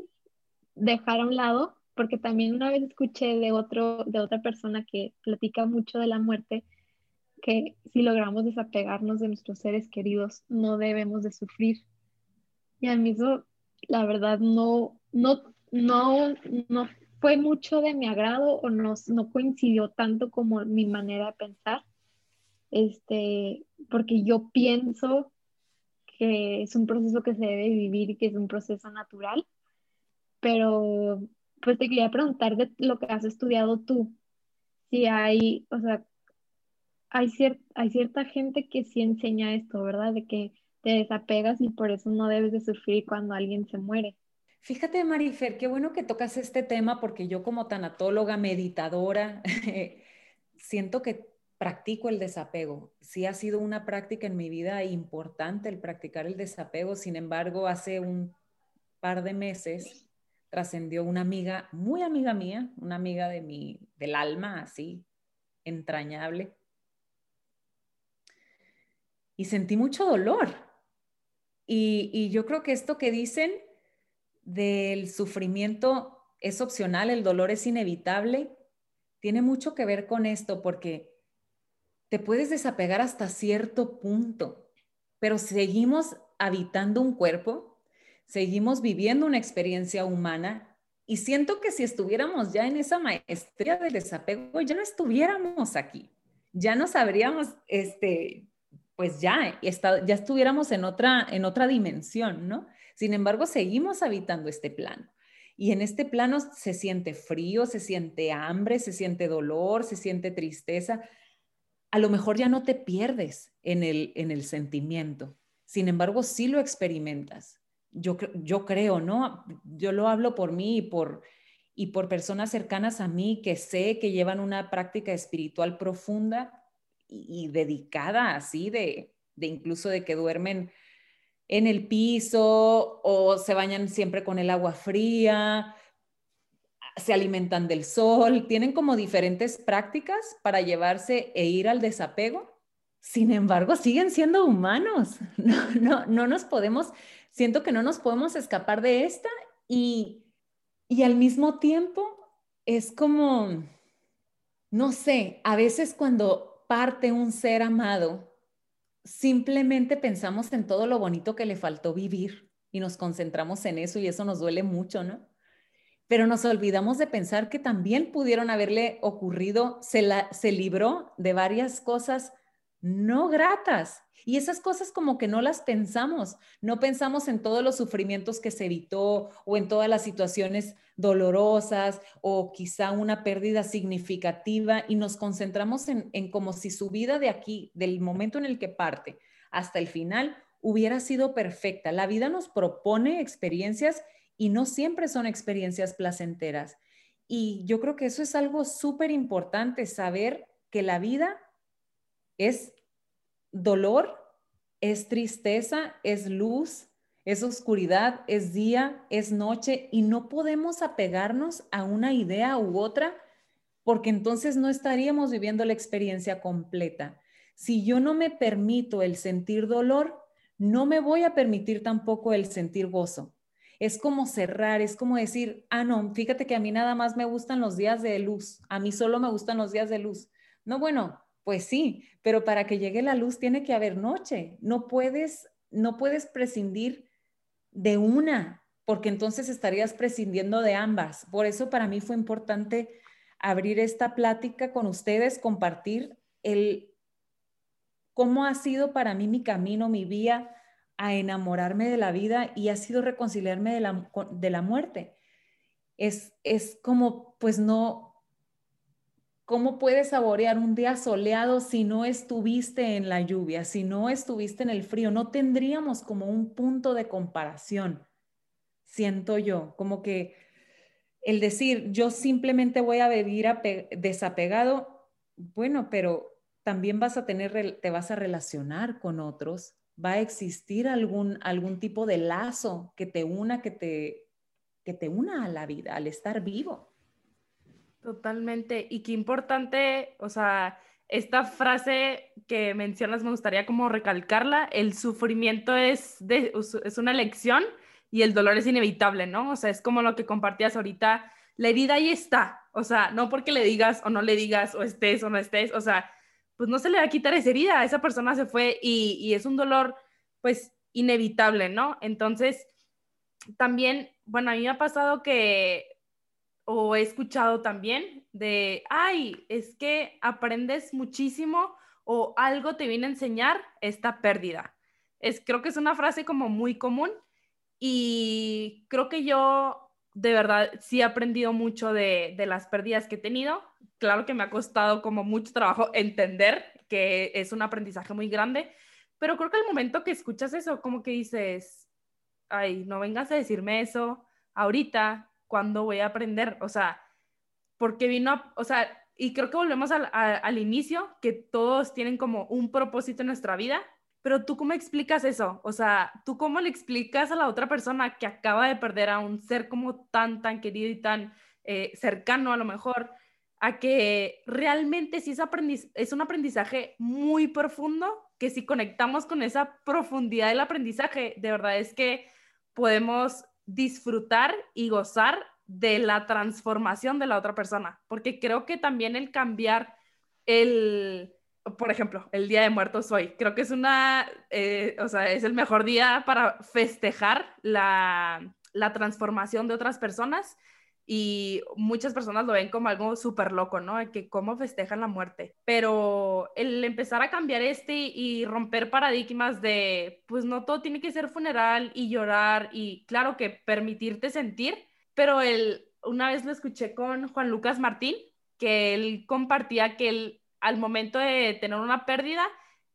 dejar a un lado, porque también una vez escuché de, otro, de otra persona que platica mucho de la muerte, que si logramos desapegarnos de nuestros seres queridos, no debemos de sufrir. Y a mí eso, la verdad, no, no, no, no fue mucho de mi agrado o no, no coincidió tanto como mi manera de pensar. Este, porque yo pienso que es un proceso que se debe vivir y que es un proceso natural. Pero pues te quería preguntar de lo que has estudiado tú. Si hay, o sea, hay, hay cierta gente que sí enseña esto, ¿verdad? De que te desapegas y por eso no debes de sufrir cuando alguien se muere. Fíjate, Marifer, qué bueno que tocas este tema porque yo como tanatóloga, meditadora, [laughs] siento que practico el desapego. Sí ha sido una práctica en mi vida importante el practicar el desapego. Sin embargo, hace un par de meses trascendió una amiga, muy amiga mía, una amiga de mi, del alma, así, entrañable. Y sentí mucho dolor. Y, y yo creo que esto que dicen del sufrimiento es opcional, el dolor es inevitable, tiene mucho que ver con esto porque te puedes desapegar hasta cierto punto, pero seguimos habitando un cuerpo, seguimos viviendo una experiencia humana y siento que si estuviéramos ya en esa maestría del desapego, ya no estuviéramos aquí, ya nos habríamos, este, pues ya, ya estuviéramos en otra, en otra dimensión, ¿no? Sin embargo, seguimos habitando este plano. Y en este plano se siente frío, se siente hambre, se siente dolor, se siente tristeza. A lo mejor ya no te pierdes en el, en el sentimiento. Sin embargo, sí lo experimentas. Yo, yo creo, ¿no? Yo lo hablo por mí y por, y por personas cercanas a mí que sé que llevan una práctica espiritual profunda y, dedicada así de, de incluso de que duermen en el piso o se bañan siempre con el agua fría, se alimentan del sol, tienen como diferentes prácticas para llevarse e ir al desapego. Sin embargo, siguen siendo humanos. [laughs] No, no, no nos podemos, siento que no nos podemos escapar de esta y, y al mismo tiempo es como, no sé, a veces cuando parte un ser amado, simplemente pensamos en todo lo bonito que le faltó vivir y nos concentramos en eso y eso nos duele mucho, ¿no? Pero nos olvidamos de pensar que también pudieron haberle ocurrido, se, se libró de varias cosas no gratas. Y esas cosas como que no las pensamos, no pensamos en todos los sufrimientos que se evitó o en todas las situaciones dolorosas o quizá una pérdida significativa y nos concentramos en, en como si su vida de aquí, del momento en el que parte hasta el final, hubiera sido perfecta. La vida nos propone experiencias y no siempre son experiencias placenteras. Y yo creo que eso es algo súper importante, saber que la vida es dolor, es tristeza, es luz, es oscuridad, es día, es noche y no podemos apegarnos a una idea u otra porque entonces no estaríamos viviendo la experiencia completa. Si yo no me permito el sentir dolor, no me voy a permitir tampoco el sentir gozo. Es como cerrar, es como decir, ah, no, fíjate que a mí nada más me gustan los días de luz, a mí solo me gustan los días de luz. No, bueno, pues sí, pero para que llegue la luz tiene que haber noche. No puedes, no puedes prescindir de una, porque entonces estarías prescindiendo de ambas. Por eso para mí fue importante abrir esta plática con ustedes, compartir el cómo ha sido para mí mi camino, mi vía a enamorarme de la vida y ha sido reconciliarme de la, de la muerte. Es, es como, pues no, ¿Cómo puedes saborear un día soleado si no estuviste en la lluvia, si no estuviste en el frío? No tendríamos como un punto de comparación, siento yo, como que el decir, yo simplemente voy a vivir desapegado, bueno, pero también vas a tener, te vas a relacionar con otros, va a existir algún, algún tipo de lazo que te una, que te, que te una a la vida, al estar vivo. Totalmente. Y qué importante, o sea, esta frase que mencionas me gustaría como recalcarla, el sufrimiento es, de, es una elección y el dolor es inevitable, ¿no? O sea, es como lo que compartías ahorita, la herida ahí está, o sea, no porque le digas o no le digas o estés o no estés, o sea, pues no se le va a quitar esa herida, esa persona se fue y, y es un dolor pues inevitable, ¿no? Entonces, también, bueno, a mí me ha pasado que, o he escuchado también de, ay, es que aprendes muchísimo o algo te viene a enseñar esta pérdida. Es, creo que es una frase como muy común y creo que yo de verdad sí he aprendido mucho de, de las pérdidas que he tenido. Claro que me ha costado como mucho trabajo entender que es un aprendizaje muy grande, pero creo que al momento que escuchas eso, como que dices, ay, no vengas a decirme eso ahorita, cuando voy a aprender? O sea, porque vino, o sea, y creo que volvemos al, al, inicio, que todos tienen como un propósito en nuestra vida, pero tú cómo explicas eso? O sea, ¿tú cómo le explicas a la otra persona que acaba de perder a un ser como tan, tan querido y tan eh, cercano a lo mejor, a que realmente sí es, aprendiz es un aprendizaje muy profundo que si conectamos con esa profundidad del aprendizaje, de verdad es que podemos disfrutar y gozar de la transformación de la otra persona, porque creo que también el cambiar el, por ejemplo, el Día de Muertos hoy, creo que es una, eh, o sea, es el mejor día para festejar la, la transformación de otras personas y muchas personas lo ven como algo súper loco, ¿no? Que cómo festejan la muerte. Pero el empezar a cambiar este y romper paradigmas de, pues no todo tiene que ser funeral y llorar y claro que permitirte sentir, pero él, una vez lo escuché con Juan Lucas Martín, que él compartía que él al momento de tener una pérdida,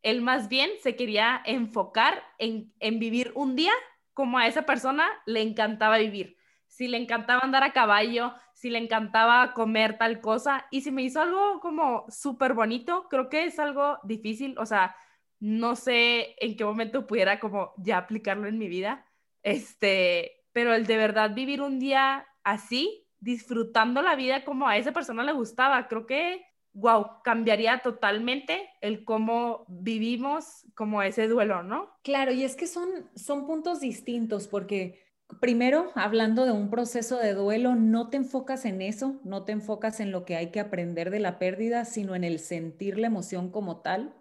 él más bien se quería enfocar en, en vivir un día como a esa persona le encantaba vivir si le encantaba andar a caballo, si le encantaba comer tal cosa. Y si me hizo algo como súper bonito, creo que es algo difícil, o sea, no sé en qué momento pudiera como ya aplicarlo en mi vida, este, pero el de verdad vivir un día así, disfrutando la vida como a esa persona le gustaba, creo que, wow, cambiaría totalmente el cómo vivimos como ese duelo, ¿no? Claro, y es que son, son puntos distintos porque primero, hablando de un proceso de duelo, no te enfocas en eso, no te enfocas en lo que hay que aprender de la pérdida, sino en el sentir la emoción como tal,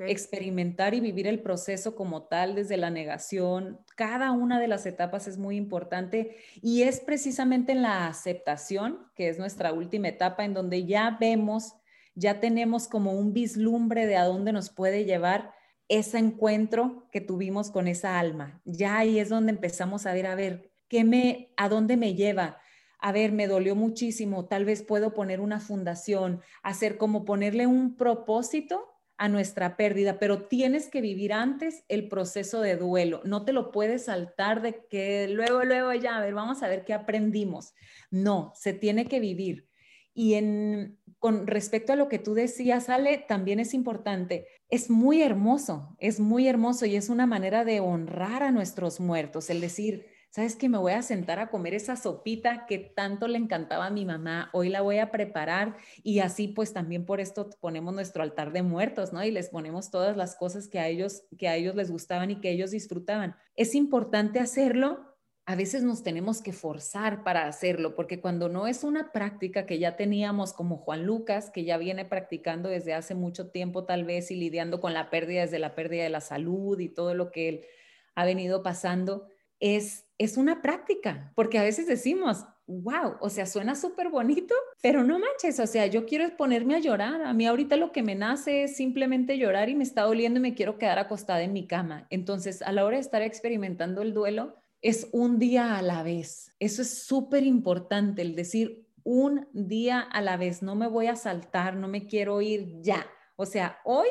experimentar y vivir el proceso como tal desde la negación. Cada una de las etapas es muy importante y es precisamente en la aceptación, que es nuestra última etapa, en donde ya vemos, ya tenemos como un vislumbre de a dónde nos puede llevar ese encuentro que tuvimos con esa alma. Ya ahí es donde empezamos a ver, a ver, ¿qué me, a dónde me lleva? A ver, me dolió muchísimo, tal vez puedo poner una fundación, hacer como ponerle un propósito a nuestra pérdida, pero tienes que vivir antes el proceso de duelo. No te lo puedes saltar de que luego, luego ya, a ver, vamos a ver qué aprendimos. No, se tiene que vivir. Y en, con respecto a lo que tú decías, Ale, también es importante, es muy hermoso, es muy hermoso y es una manera de honrar a nuestros muertos, el decir, ¿sabes que me voy a sentar a comer esa sopita que tanto le encantaba a mi mamá? Hoy la voy a preparar y así pues también por esto ponemos nuestro altar de muertos, ¿no? Y les ponemos todas las cosas que a ellos que a ellos les gustaban y que ellos disfrutaban. Es importante hacerlo a veces nos tenemos que forzar para hacerlo, porque cuando no es una práctica que ya teníamos como Juan Lucas, que ya viene practicando desde hace mucho tiempo tal vez y lidiando con la pérdida desde la pérdida de la salud y todo lo que él ha venido pasando, es, es una práctica, porque a veces decimos, wow, o sea, suena súper bonito, pero no manches, o sea, yo quiero ponerme a llorar. A mí ahorita lo que me nace es simplemente llorar y me está doliendo y me quiero quedar acostada en mi cama. Entonces, a la hora de estar experimentando el duelo, es un día a la vez. Eso es súper importante, el decir un día a la vez. No me voy a saltar, no me quiero ir ya. O sea, hoy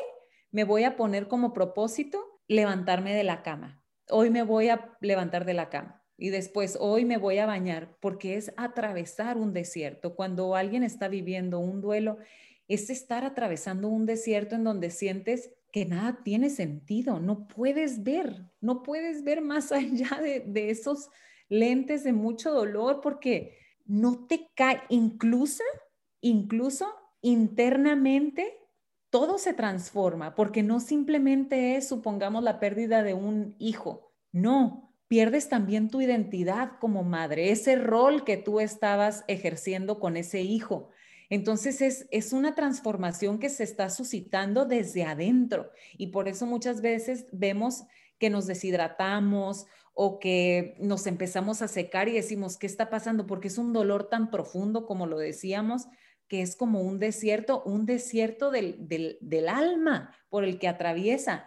me voy a poner como propósito levantarme de la cama. Hoy me voy a levantar de la cama. Y después, hoy me voy a bañar porque es atravesar un desierto. Cuando alguien está viviendo un duelo, es estar atravesando un desierto en donde sientes que nada tiene sentido, no puedes ver, no puedes ver más [laughs] allá de, esos lentes de mucho dolor porque no te cae, incluso, incluso internamente todo se transforma, porque no simplemente es, supongamos, la pérdida de un hijo, no, pierdes también tu identidad como madre, ese rol que tú estabas ejerciendo con ese hijo. Entonces es, es una transformación que se está suscitando desde adentro y por eso muchas veces vemos que nos deshidratamos o que nos empezamos a secar y decimos, ¿qué está pasando? Porque es un dolor tan profundo, como lo decíamos, que es como un desierto, un desierto del, del, alma por el que atraviesa.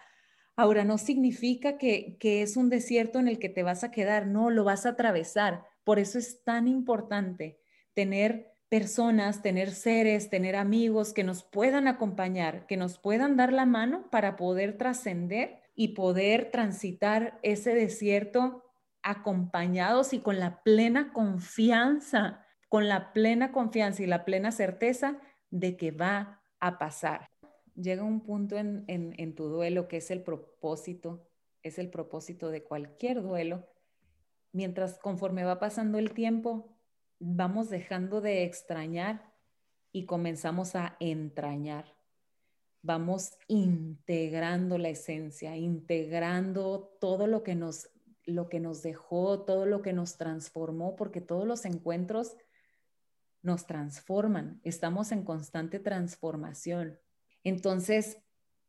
Ahora, no significa que, que es un desierto en el que te vas a quedar, no, lo vas a atravesar. Por eso es tan importante tener personas, tener seres, tener amigos que nos puedan acompañar, que nos puedan dar la mano para poder trascender y poder transitar ese desierto acompañados y con la plena confianza, con la plena confianza y la plena certeza de que va a pasar. Llega un punto en, en tu duelo que es el propósito, es el propósito de cualquier duelo. Mientras conforme va pasando el tiempo, vamos dejando de extrañar y comenzamos a entrañar. Vamos integrando la esencia, integrando todo lo que nos lo que nos dejó, todo lo que nos transformó, porque todos los encuentros nos transforman, estamos en constante transformación. Entonces,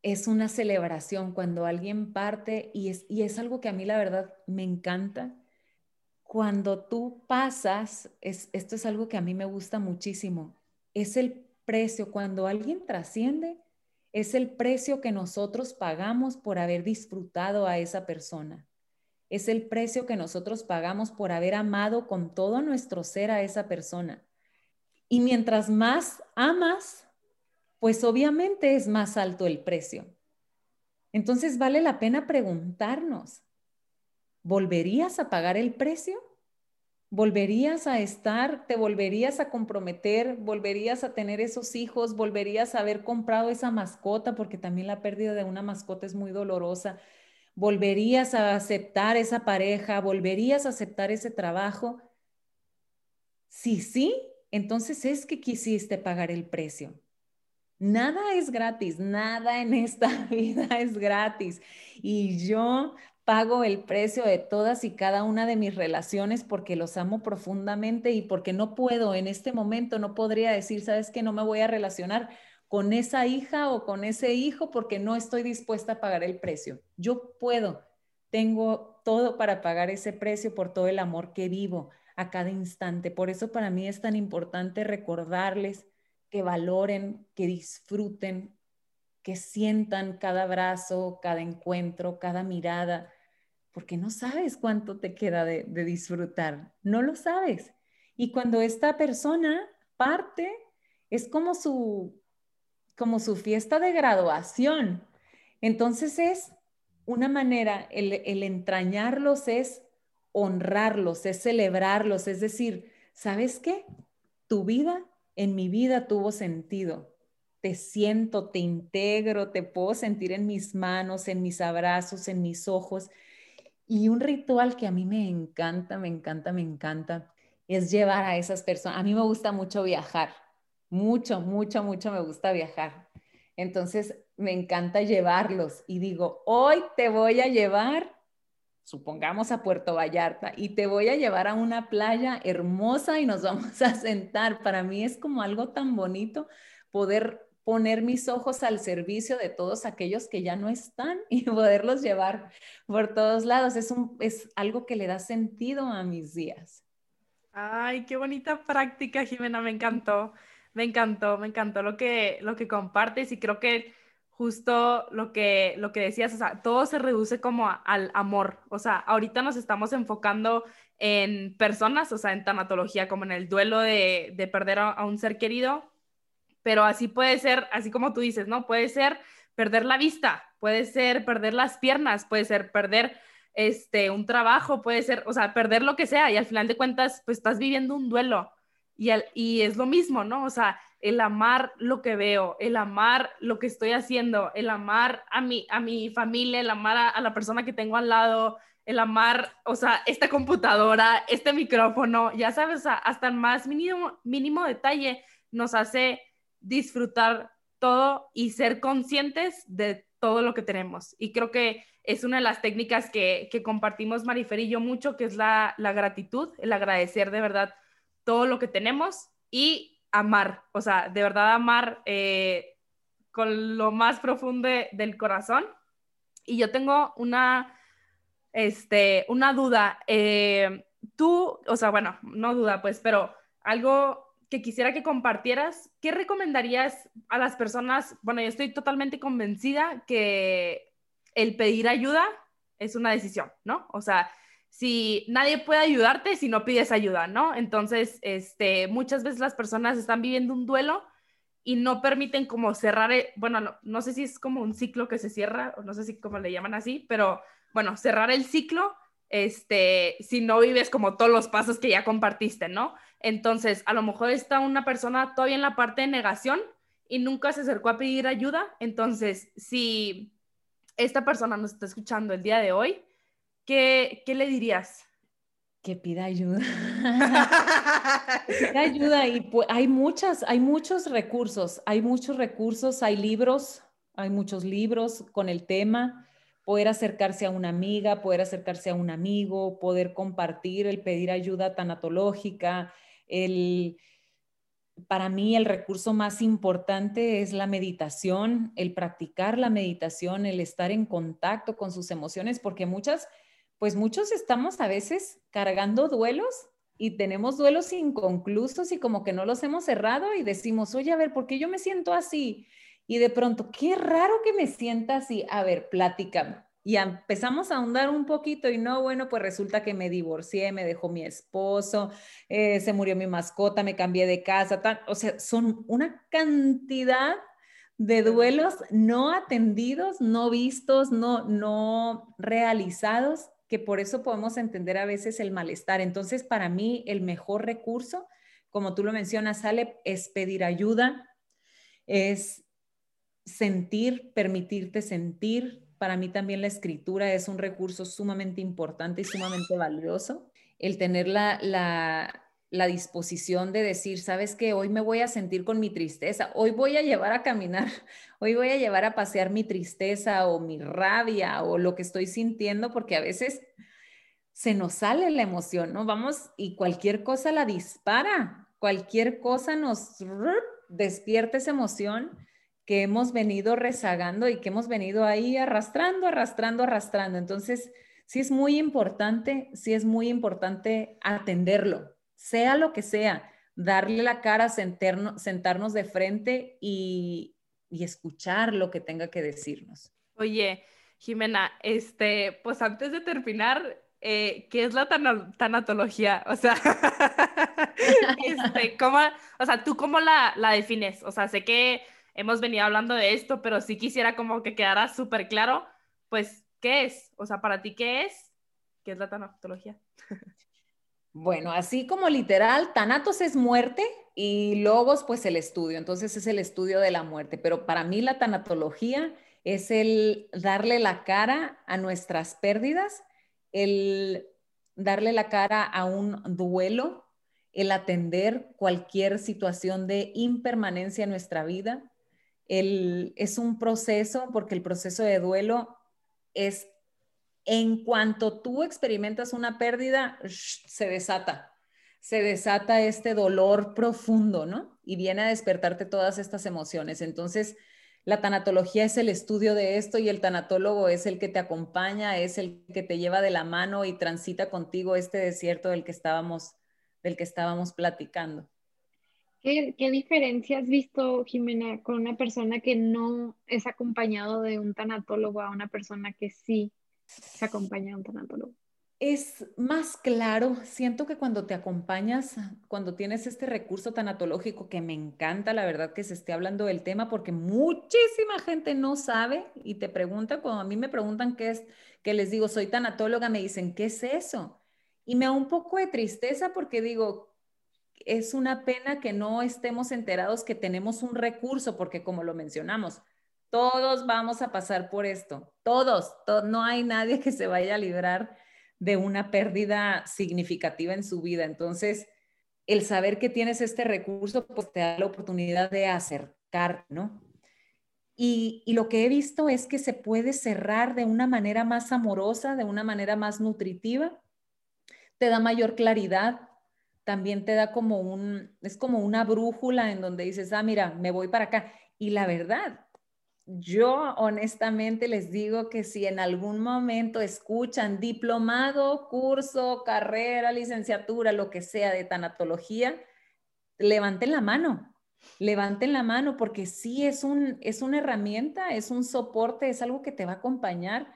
es una celebración cuando alguien parte y es, y es algo que a mí la verdad me encanta cuando tú pasas, esto es algo que a mí me gusta muchísimo, es el precio, cuando alguien trasciende, es el precio que nosotros pagamos por haber disfrutado a esa persona. Es el precio que nosotros pagamos por haber amado con todo nuestro ser a esa persona. Y mientras más amas, pues obviamente es más alto el precio. Entonces vale la pena preguntarnos, ¿volverías a pagar el precio? ¿Volverías a estar, te volverías a comprometer, volverías a tener esos hijos, volverías a haber comprado esa mascota, porque también la pérdida de una mascota es muy dolorosa? ¿Volverías a aceptar esa pareja? ¿Volverías a aceptar ese trabajo? Sí, sí, entonces es que quisiste pagar el precio. Nada es gratis, nada en esta [laughs] vida es gratis. Y yo pago el precio de todas y cada una de mis relaciones porque los amo profundamente y porque no puedo en este momento, no podría decir, sabes que no me voy a relacionar con esa hija o con ese hijo porque no estoy dispuesta a pagar el precio. Yo puedo, tengo todo para pagar ese precio por todo el amor que vivo a cada instante. Por eso para mí es tan importante recordarles que valoren, que disfruten, que sientan cada abrazo, cada encuentro, cada mirada, porque no sabes cuánto te queda de, disfrutar, no lo sabes. Y cuando esta persona parte, es como su, como su fiesta de graduación. Entonces es una manera, el, el entrañarlos es honrarlos, es celebrarlos, es decir, ¿sabes qué? Tu vida en mi vida tuvo sentido. Te siento, te integro, te puedo sentir en mis manos, en mis abrazos, en mis ojos. Y un ritual que a mí me encanta, me encanta, me encanta, es llevar a esas personas. A mí me gusta mucho viajar, mucho, mucho, mucho me gusta viajar. Entonces, me encanta llevarlos y digo, hoy te voy a llevar, supongamos a Puerto Vallarta, y te voy a llevar a una playa hermosa y nos vamos a sentar. Para mí es como algo tan bonito poder poner mis ojos al servicio de todos aquellos que ya no están [laughs] y poderlos llevar por todos lados. Es, algo que le da sentido a mis días. Ay, qué bonita práctica, Jimena, me encantó, me encantó, me encantó lo que, lo que compartes y creo que justo lo que, lo que decías, o sea, todo se reduce como al amor, o sea, ahorita nos estamos enfocando en personas, o sea, en tanatología, como en el duelo de, de perder a un ser querido, pero así puede ser, así como tú dices, ¿no? Puede ser perder la vista, puede ser perder las piernas, puede ser perder este, un trabajo, puede ser, o sea, perder lo que sea y al final de cuentas, pues estás viviendo un duelo y, y es lo mismo, ¿no? O sea, el amar lo que veo, el amar lo que estoy haciendo, el amar a mi, a mi familia, el amar a, a la persona que tengo al lado, el amar, o sea, esta computadora, este micrófono, ya sabes, hasta el más mínimo, mínimo detalle nos hace disfrutar todo y ser conscientes de todo lo que tenemos. Y creo que es una de las técnicas que, compartimos Marifer y yo mucho, que es la, gratitud, el agradecer de verdad todo lo que tenemos y amar, o sea, de verdad amar eh, con lo más profundo del corazón. Y yo tengo una, este, una duda. Eh, tú, o sea, bueno, no duda, pues, pero algo que quisiera que compartieras, ¿qué recomendarías a las personas? Bueno, yo estoy totalmente convencida que el pedir ayuda es una decisión, ¿no? O sea, si nadie puede ayudarte si no pides ayuda, ¿no? Entonces, este, muchas veces las personas están viviendo un duelo y no permiten como cerrar, eh, bueno, no, sé si es como un ciclo que se cierra, o no sé si como le llaman así, pero bueno, cerrar el ciclo, este, si no vives como todos los pasos que ya compartiste, ¿no? Entonces, a lo mejor está una persona todavía en la parte de negación y nunca se acercó a pedir ayuda. Entonces, si esta persona nos está escuchando el día de hoy, ¿qué, qué le dirías? Que pida ayuda. [laughs] pida ayuda y pues, hay muchas, hay muchos recursos, hay muchos recursos, hay libros, hay muchos libros con el tema, poder acercarse a una amiga, poder acercarse a un amigo, poder compartir, el pedir ayuda tanatológica, el para mí el recurso más importante es la meditación, el practicar la meditación, el estar en contacto con sus emociones, porque muchas, pues muchos estamos a veces cargando duelos y tenemos duelos inconclusos y como que no los hemos cerrado y decimos, oye, a ver, ¿por qué yo me siento así? Y de pronto, qué raro que me sienta así. A ver, platícame y empezamos a ahondar un poquito y no, bueno, pues resulta que me divorcié, me dejó mi esposo, eh, se murió mi mascota, me cambié de casa, o sea, son una cantidad de duelos no atendidos, no vistos, no, no realizados, que por eso podemos entender a veces el malestar. Entonces, para mí, el mejor recurso, como tú lo mencionas, Ale, es pedir ayuda, es sentir, permitirte sentir, para mí también la escritura es un recurso sumamente importante y sumamente valioso. El tener la, la, disposición de decir, sabes que hoy me voy a sentir con mi tristeza, hoy voy a llevar a caminar, [laughs] hoy voy a llevar a pasear mi tristeza o mi rabia o lo que estoy sintiendo, porque a veces se nos sale la emoción, ¿no? Vamos y cualquier cosa la dispara, cualquier cosa nos despierta esa emoción que hemos venido rezagando y que hemos venido ahí arrastrando, arrastrando, arrastrando. Entonces, sí es muy importante, sí es muy importante atenderlo, sea lo que sea, darle la cara, sentarnos de frente y, escuchar lo que tenga que decirnos. Oye, Jimena, este, pues antes de terminar, eh, ¿qué es la tanatología? O sea, [laughs] este, ¿cómo, o sea, ¿tú cómo la, la defines? O sea, sé que hemos venido hablando de esto, pero si quisiera como que quedara súper claro, pues, ¿qué es? O sea, para ti, ¿qué es? ¿Qué es la tanatología? Bueno, así como literal, tanatos es muerte y logos, pues el estudio. Entonces es el estudio de la muerte. Pero para mí la tanatología es el darle la cara a nuestras pérdidas, el darle la cara a un duelo, el atender cualquier situación de impermanencia en nuestra vida, es un proceso, porque el proceso de duelo es en cuanto tú experimentas una pérdida, se desata, se desata este dolor profundo, ¿no? Y viene a despertarte todas estas emociones. Entonces, la tanatología es el estudio de esto y el tanatólogo es el que te acompaña, es el que te lleva de la mano y transita contigo este desierto del que estábamos, del que estábamos platicando. ¿Qué, diferencia has visto, Jimena, con una persona que no es acompañado de un tanatólogo a una persona que sí se acompaña de un tanatólogo? Es más claro, siento que cuando te acompañas, cuando tienes este recurso tanatológico que me encanta, la verdad que se esté hablando del tema porque muchísima gente no sabe y te pregunta, cuando a mí me preguntan qué es, que les digo, soy tanatóloga, me dicen, ¿qué es eso? Y me da un poco de tristeza porque digo, es una pena que no estemos enterados que tenemos un recurso, porque como lo mencionamos, todos vamos a pasar por esto, todos, no hay nadie que se vaya a librar de una pérdida significativa en su vida. Entonces, el saber que tienes este recurso, pues te da la oportunidad de acercar, ¿no? Y, lo que he visto es que se puede cerrar de una manera más amorosa, de una manera más nutritiva, te da mayor claridad, también te da como un, es como una brújula en donde dices, ah, mira, me voy para acá. Y la verdad, yo honestamente les digo que si en algún momento escuchan diplomado, curso, carrera, licenciatura, lo que sea de tanatología, levanten la mano, levanten la mano porque sí es, un, es una herramienta, es un soporte, es algo que te va a acompañar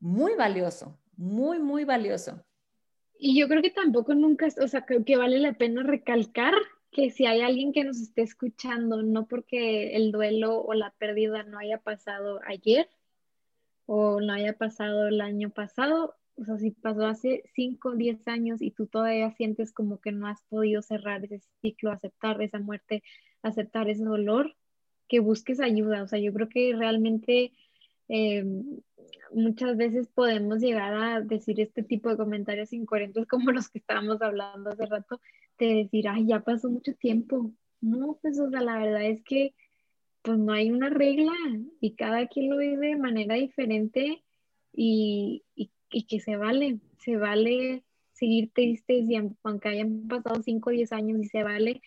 muy valioso, muy, muy valioso. Y yo creo que tampoco nunca, o sea, creo que vale la pena recalcar que si hay alguien que nos esté escuchando, no porque el duelo o la pérdida no haya pasado ayer o no haya pasado el año pasado, o sea, si pasó hace 5 o 10 años y tú todavía sientes como que no has podido cerrar ese ciclo, aceptar esa muerte, aceptar ese dolor, que busques ayuda. O sea, yo creo que realmente eh, muchas veces podemos llegar a decir este tipo de comentarios incoherentes [laughs] como los que estábamos hablando hace rato, de decir, ay, ya pasó mucho tiempo. No, pues, o sea, la verdad es que pues no hay una regla y cada quien lo vive de manera diferente y, que se vale, se vale seguir tristes y aunque hayan pasado 5 o 10 años y se vale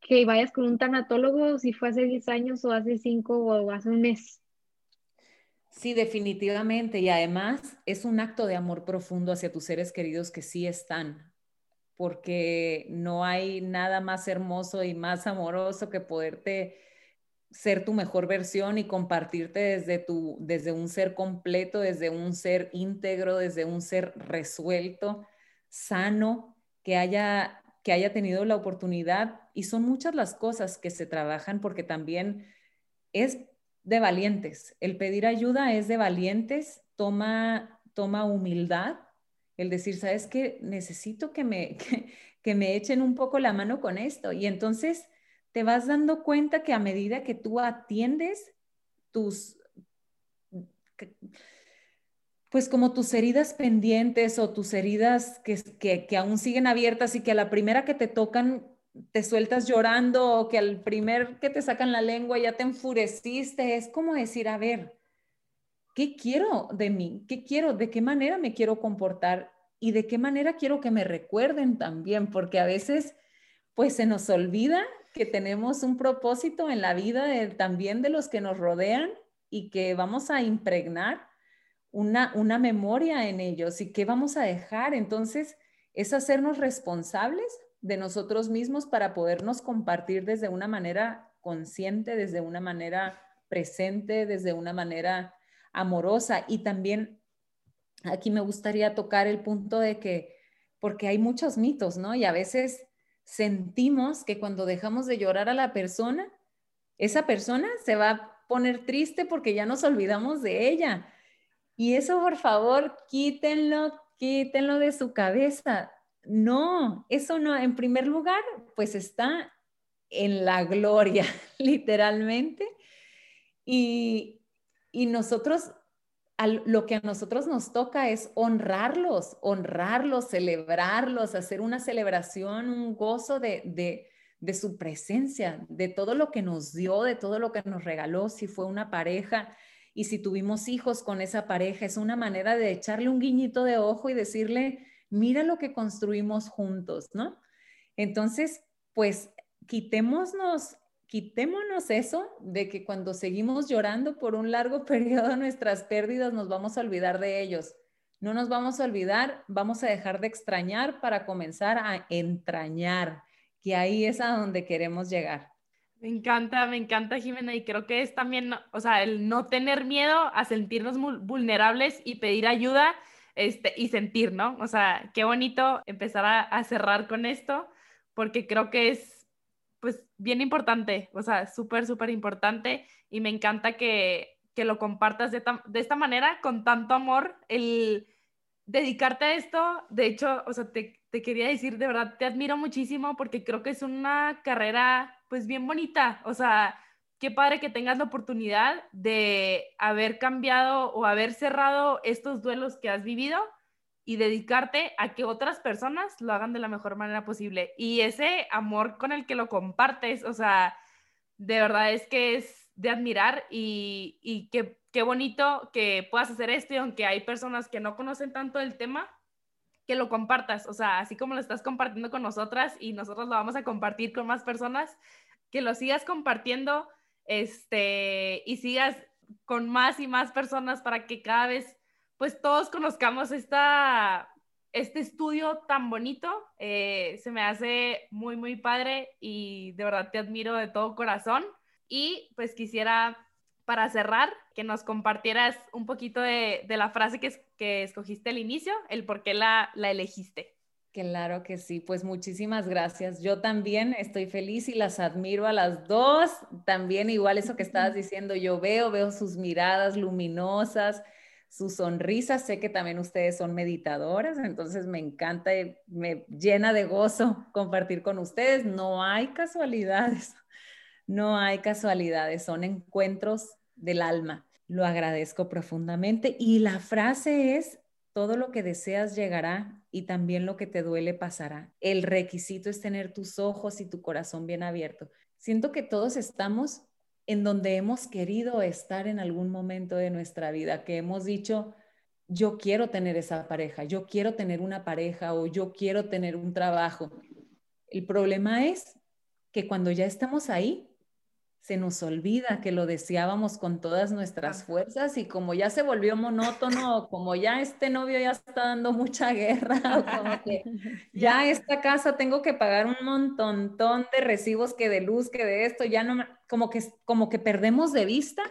que vayas con un tanatólogo si fue hace 10 años o hace 5 o hace un mes. Sí, definitivamente. Y además es un acto de amor profundo hacia tus seres queridos que sí están, porque no hay nada más hermoso y más amoroso que poderte ser tu mejor versión y compartirte desde tu desde un ser completo, desde un ser íntegro, desde un ser resuelto, sano, que haya que haya tenido la oportunidad y son muchas las cosas que se trabajan porque también es de valientes. El pedir ayuda es de valientes, toma toma humildad el decir, ¿sabes qué? Necesito que me, [laughs] que, me echen un poco la mano con esto. Y entonces te vas dando cuenta que a medida que tú atiendes tus, pues como tus heridas pendientes o tus heridas que, que, que, aún siguen abiertas y que a la primera que te tocan te sueltas llorando o que al primer que te sacan la lengua ya te enfureciste, es como decir, a ver, ¿qué quiero de mí? ¿Qué quiero? ¿De qué manera me quiero comportar? ¿Y de qué manera quiero que me recuerden también? Porque a veces, pues se nos olvida que tenemos un propósito en la vida también de los que nos rodean y que vamos a impregnar una, una memoria en ellos y que vamos a dejar. Entonces, es hacernos responsables de nosotros mismos para podernos compartir desde una manera consciente, desde una manera presente, desde una manera amorosa. Y también aquí me gustaría tocar el punto de que, porque hay muchos mitos, ¿no? Y a veces sentimos que cuando dejamos de llorar a la persona, esa persona se va a poner triste porque ya nos olvidamos de ella. Y eso, por favor, quítenlo, quítenlo de su cabeza. No, eso no, en primer lugar, pues está en la gloria, [laughs] literalmente. Y, y nosotros, lo que a nosotros nos toca es honrarlos, honrarlos, celebrarlos, hacer una celebración, un gozo de, de su presencia, de todo lo que nos dio, de todo lo que nos regaló, si fue una pareja y si tuvimos hijos con esa pareja, es una manera de echarle un guiñito de ojo y decirle, mira lo que construimos juntos, ¿no? Entonces, pues quitémonos quitémonos eso de que cuando seguimos llorando por un largo [laughs] periodo nuestras pérdidas nos vamos a olvidar de ellos. No nos vamos a olvidar, vamos a dejar de extrañar para comenzar a entrañar, que ahí es a donde queremos llegar. Me encanta, me encanta, Jimena, y creo que es también, o sea, el no tener miedo a sentirnos vulnerables y pedir ayuda este, y sentir, ¿no? O sea, qué bonito empezar a, cerrar con esto, porque creo que es pues bien importante, o sea, súper, súper importante y me encanta que, que lo compartas de, de, esta manera, con tanto amor, el dedicarte a esto, de hecho, o sea, te, te, quería decir, de verdad, te admiro muchísimo porque creo que es una carrera pues bien bonita, o sea, qué padre que tengas la oportunidad de haber cambiado o haber cerrado estos duelos que has vivido y dedicarte a que otras personas lo hagan de la mejor manera posible. Y ese amor con el que lo compartes, o sea, de verdad es que es de admirar y, y qué, bonito que puedas hacer esto y aunque hay personas que no conocen tanto el tema, que lo compartas, o sea, así como lo estás compartiendo con nosotras y nosotros lo vamos a compartir con más personas, que lo sigas compartiendo este, y sigas con más y más personas para que cada vez, pues todos conozcamos esta, este estudio tan bonito. Eh, se me hace muy, muy padre y de verdad te admiro de todo corazón. Y pues quisiera, para cerrar, que nos compartieras un poquito de, la frase que, que escogiste al inicio, el por qué la, la elegiste. Claro que sí, pues muchísimas gracias. Yo también estoy feliz y las admiro a las dos. También igual eso que estabas diciendo, yo veo, veo sus miradas luminosas, sus sonrisas. Sé que también ustedes son meditadoras, entonces me encanta y me llena de gozo compartir con ustedes. No hay casualidades, [laughs] no hay casualidades, son encuentros del alma. Lo agradezco profundamente. Y la frase es, todo lo que deseas llegará y también lo que te duele pasará. El requisito es tener tus ojos y tu corazón bien abierto. Siento que todos estamos en donde hemos querido estar en algún momento de nuestra vida, que hemos dicho, yo quiero tener esa pareja, yo quiero tener una pareja o yo quiero tener un trabajo. El problema es que cuando ya estamos ahí, se nos olvida que lo deseábamos con todas nuestras fuerzas y como ya se volvió monótono, como ya este novio ya está dando mucha guerra, [laughs] como que [laughs] ya esta casa tengo que pagar un montón de recibos que de luz, que de esto, ya no, como que, como que perdemos de vista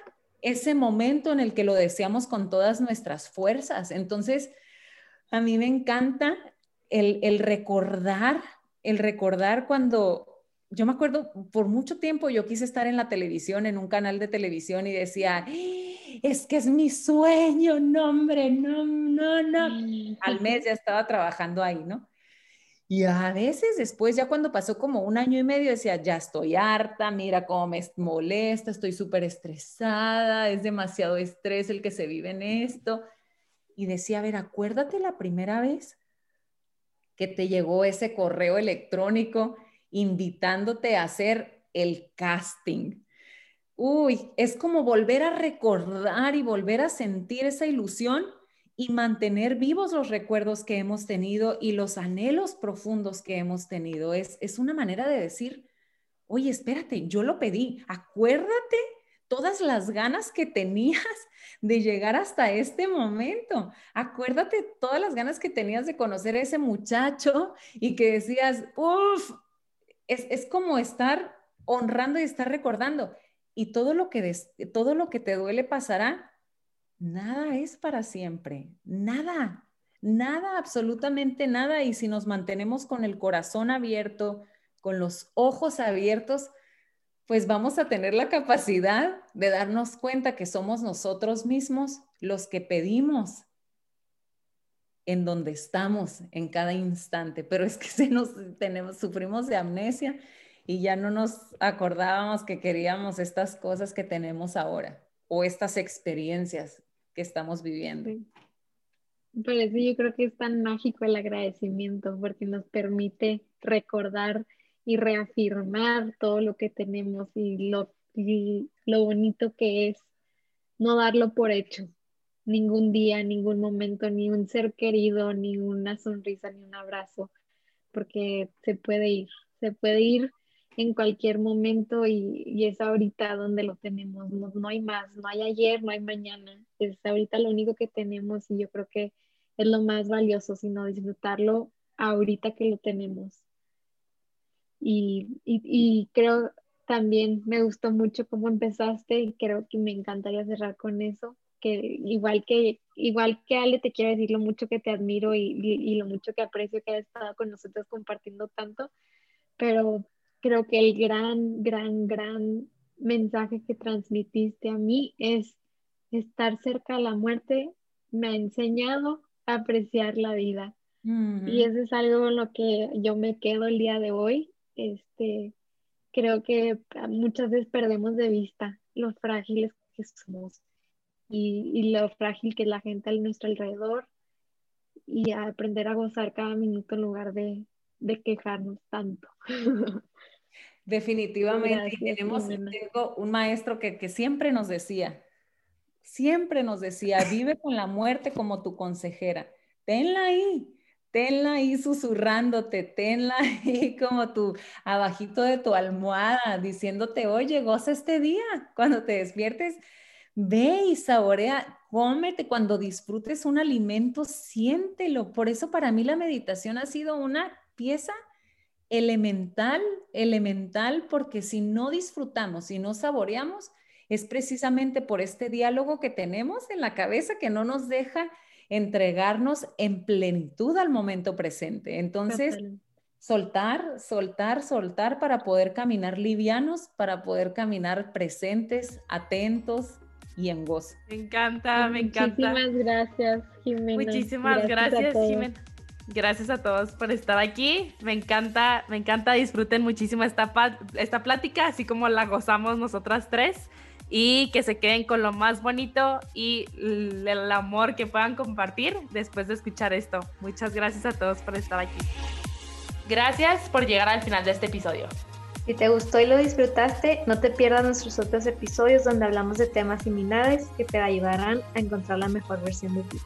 ese momento en el que lo deseamos con todas nuestras fuerzas. Entonces, a mí me encanta el, el recordar, el recordar cuando yo me acuerdo, por mucho tiempo yo quise estar en la televisión, en un canal de televisión y decía, es que es mi sueño, no hombre, no, no, no. Al mes ya estaba trabajando ahí, ¿no? Y a veces después, ya cuando pasó como un año y medio, decía, ya estoy harta, mira cómo me molesta, estoy súper estresada, es demasiado estrés el que se vive en esto. Y decía, a ver, acuérdate la primera vez que te llegó ese correo electrónico invitándote a hacer el casting. Uy, es como volver a recordar y volver a sentir esa ilusión y mantener vivos los recuerdos que hemos tenido y los anhelos profundos que hemos tenido. Es, es una manera de decir, oye, espérate, yo lo pedí, acuérdate todas las ganas que tenías [laughs] de llegar hasta este momento. Acuérdate todas las ganas que tenías de conocer a ese muchacho y que decías, uff, es, como estar honrando y estar recordando. Y todo lo, que todo lo que te duele pasará. Nada es para siempre. Nada. Nada, absolutamente nada. Y si nos mantenemos con el corazón abierto, con los ojos abiertos, pues vamos a tener la capacidad de darnos cuenta que somos nosotros mismos los que pedimos en donde estamos en cada instante, pero es que [laughs] se nos tenemos, sufrimos de amnesia y ya no nos acordábamos que queríamos estas cosas que tenemos ahora o estas experiencias que estamos viviendo. Por eso yo creo que es tan mágico el agradecimiento, porque nos permite recordar y reafirmar todo lo que tenemos y lo, y lo bonito que es no darlo por hecho, ningún día, ningún momento, ni un ser querido, ni una sonrisa, ni un abrazo, porque se puede ir, se puede ir en cualquier momento y, es ahorita donde lo tenemos, no, no, hay más, no hay ayer, no hay mañana, es ahorita lo único que tenemos y yo creo que es lo más valioso, sino disfrutarlo ahorita que lo tenemos. Y, y, y creo también me gustó mucho cómo empezaste y creo que me encantaría cerrar con eso, que igual que igual que Ale te quiero decir lo mucho que te admiro y, lo mucho que aprecio que has estado con nosotros compartiendo tanto, pero creo que el gran, gran, gran mensaje que transmitiste a mí es estar cerca de la muerte me ha enseñado a apreciar la vida. Y eso es algo en lo que yo me quedo el día de hoy. Este, creo que muchas veces perdemos de vista lo frágiles que somos y, lo frágil que es la gente a nuestro alrededor y a aprender a gozar cada minuto en lugar de, de quejarnos tanto. [laughs] Definitivamente, tenemos un maestro que, que siempre nos decía, siempre nos decía, vive con la muerte como tu consejera, tenla ahí, tenla ahí susurrándote, tenla [laughs] ahí como tu abajito de tu almohada, diciéndote, oye, goza este día. Cuando te despiertes, ve y saborea, cómete. Cuando disfrutes un alimento, siéntelo. Por eso para mí la meditación ha sido una pieza elemental, elemental, porque si no disfrutamos, si no saboreamos, es precisamente por este diálogo que tenemos en la cabeza que no nos deja entregarnos en plenitud al momento presente. Entonces, soltar, soltar, soltar para poder caminar livianos, para poder caminar presentes, atentos y en gozo. Me encanta, me encanta. Muchísimas gracias, Jimena. Muchísimas gracias, Jimena. Gracias a todos por estar aquí. Me encanta, me encanta. Disfruten muchísimo esta, esta plática, así como la gozamos nosotras tres. Y que se queden con lo más bonito y el amor que puedan compartir después de escuchar esto. Muchas gracias a todos por estar aquí. Gracias por llegar al final de este episodio. Si te gustó y lo disfrutaste, no te pierdas nuestros otros episodios donde hablamos de temas similares que te ayudarán a encontrar la mejor versión de ti.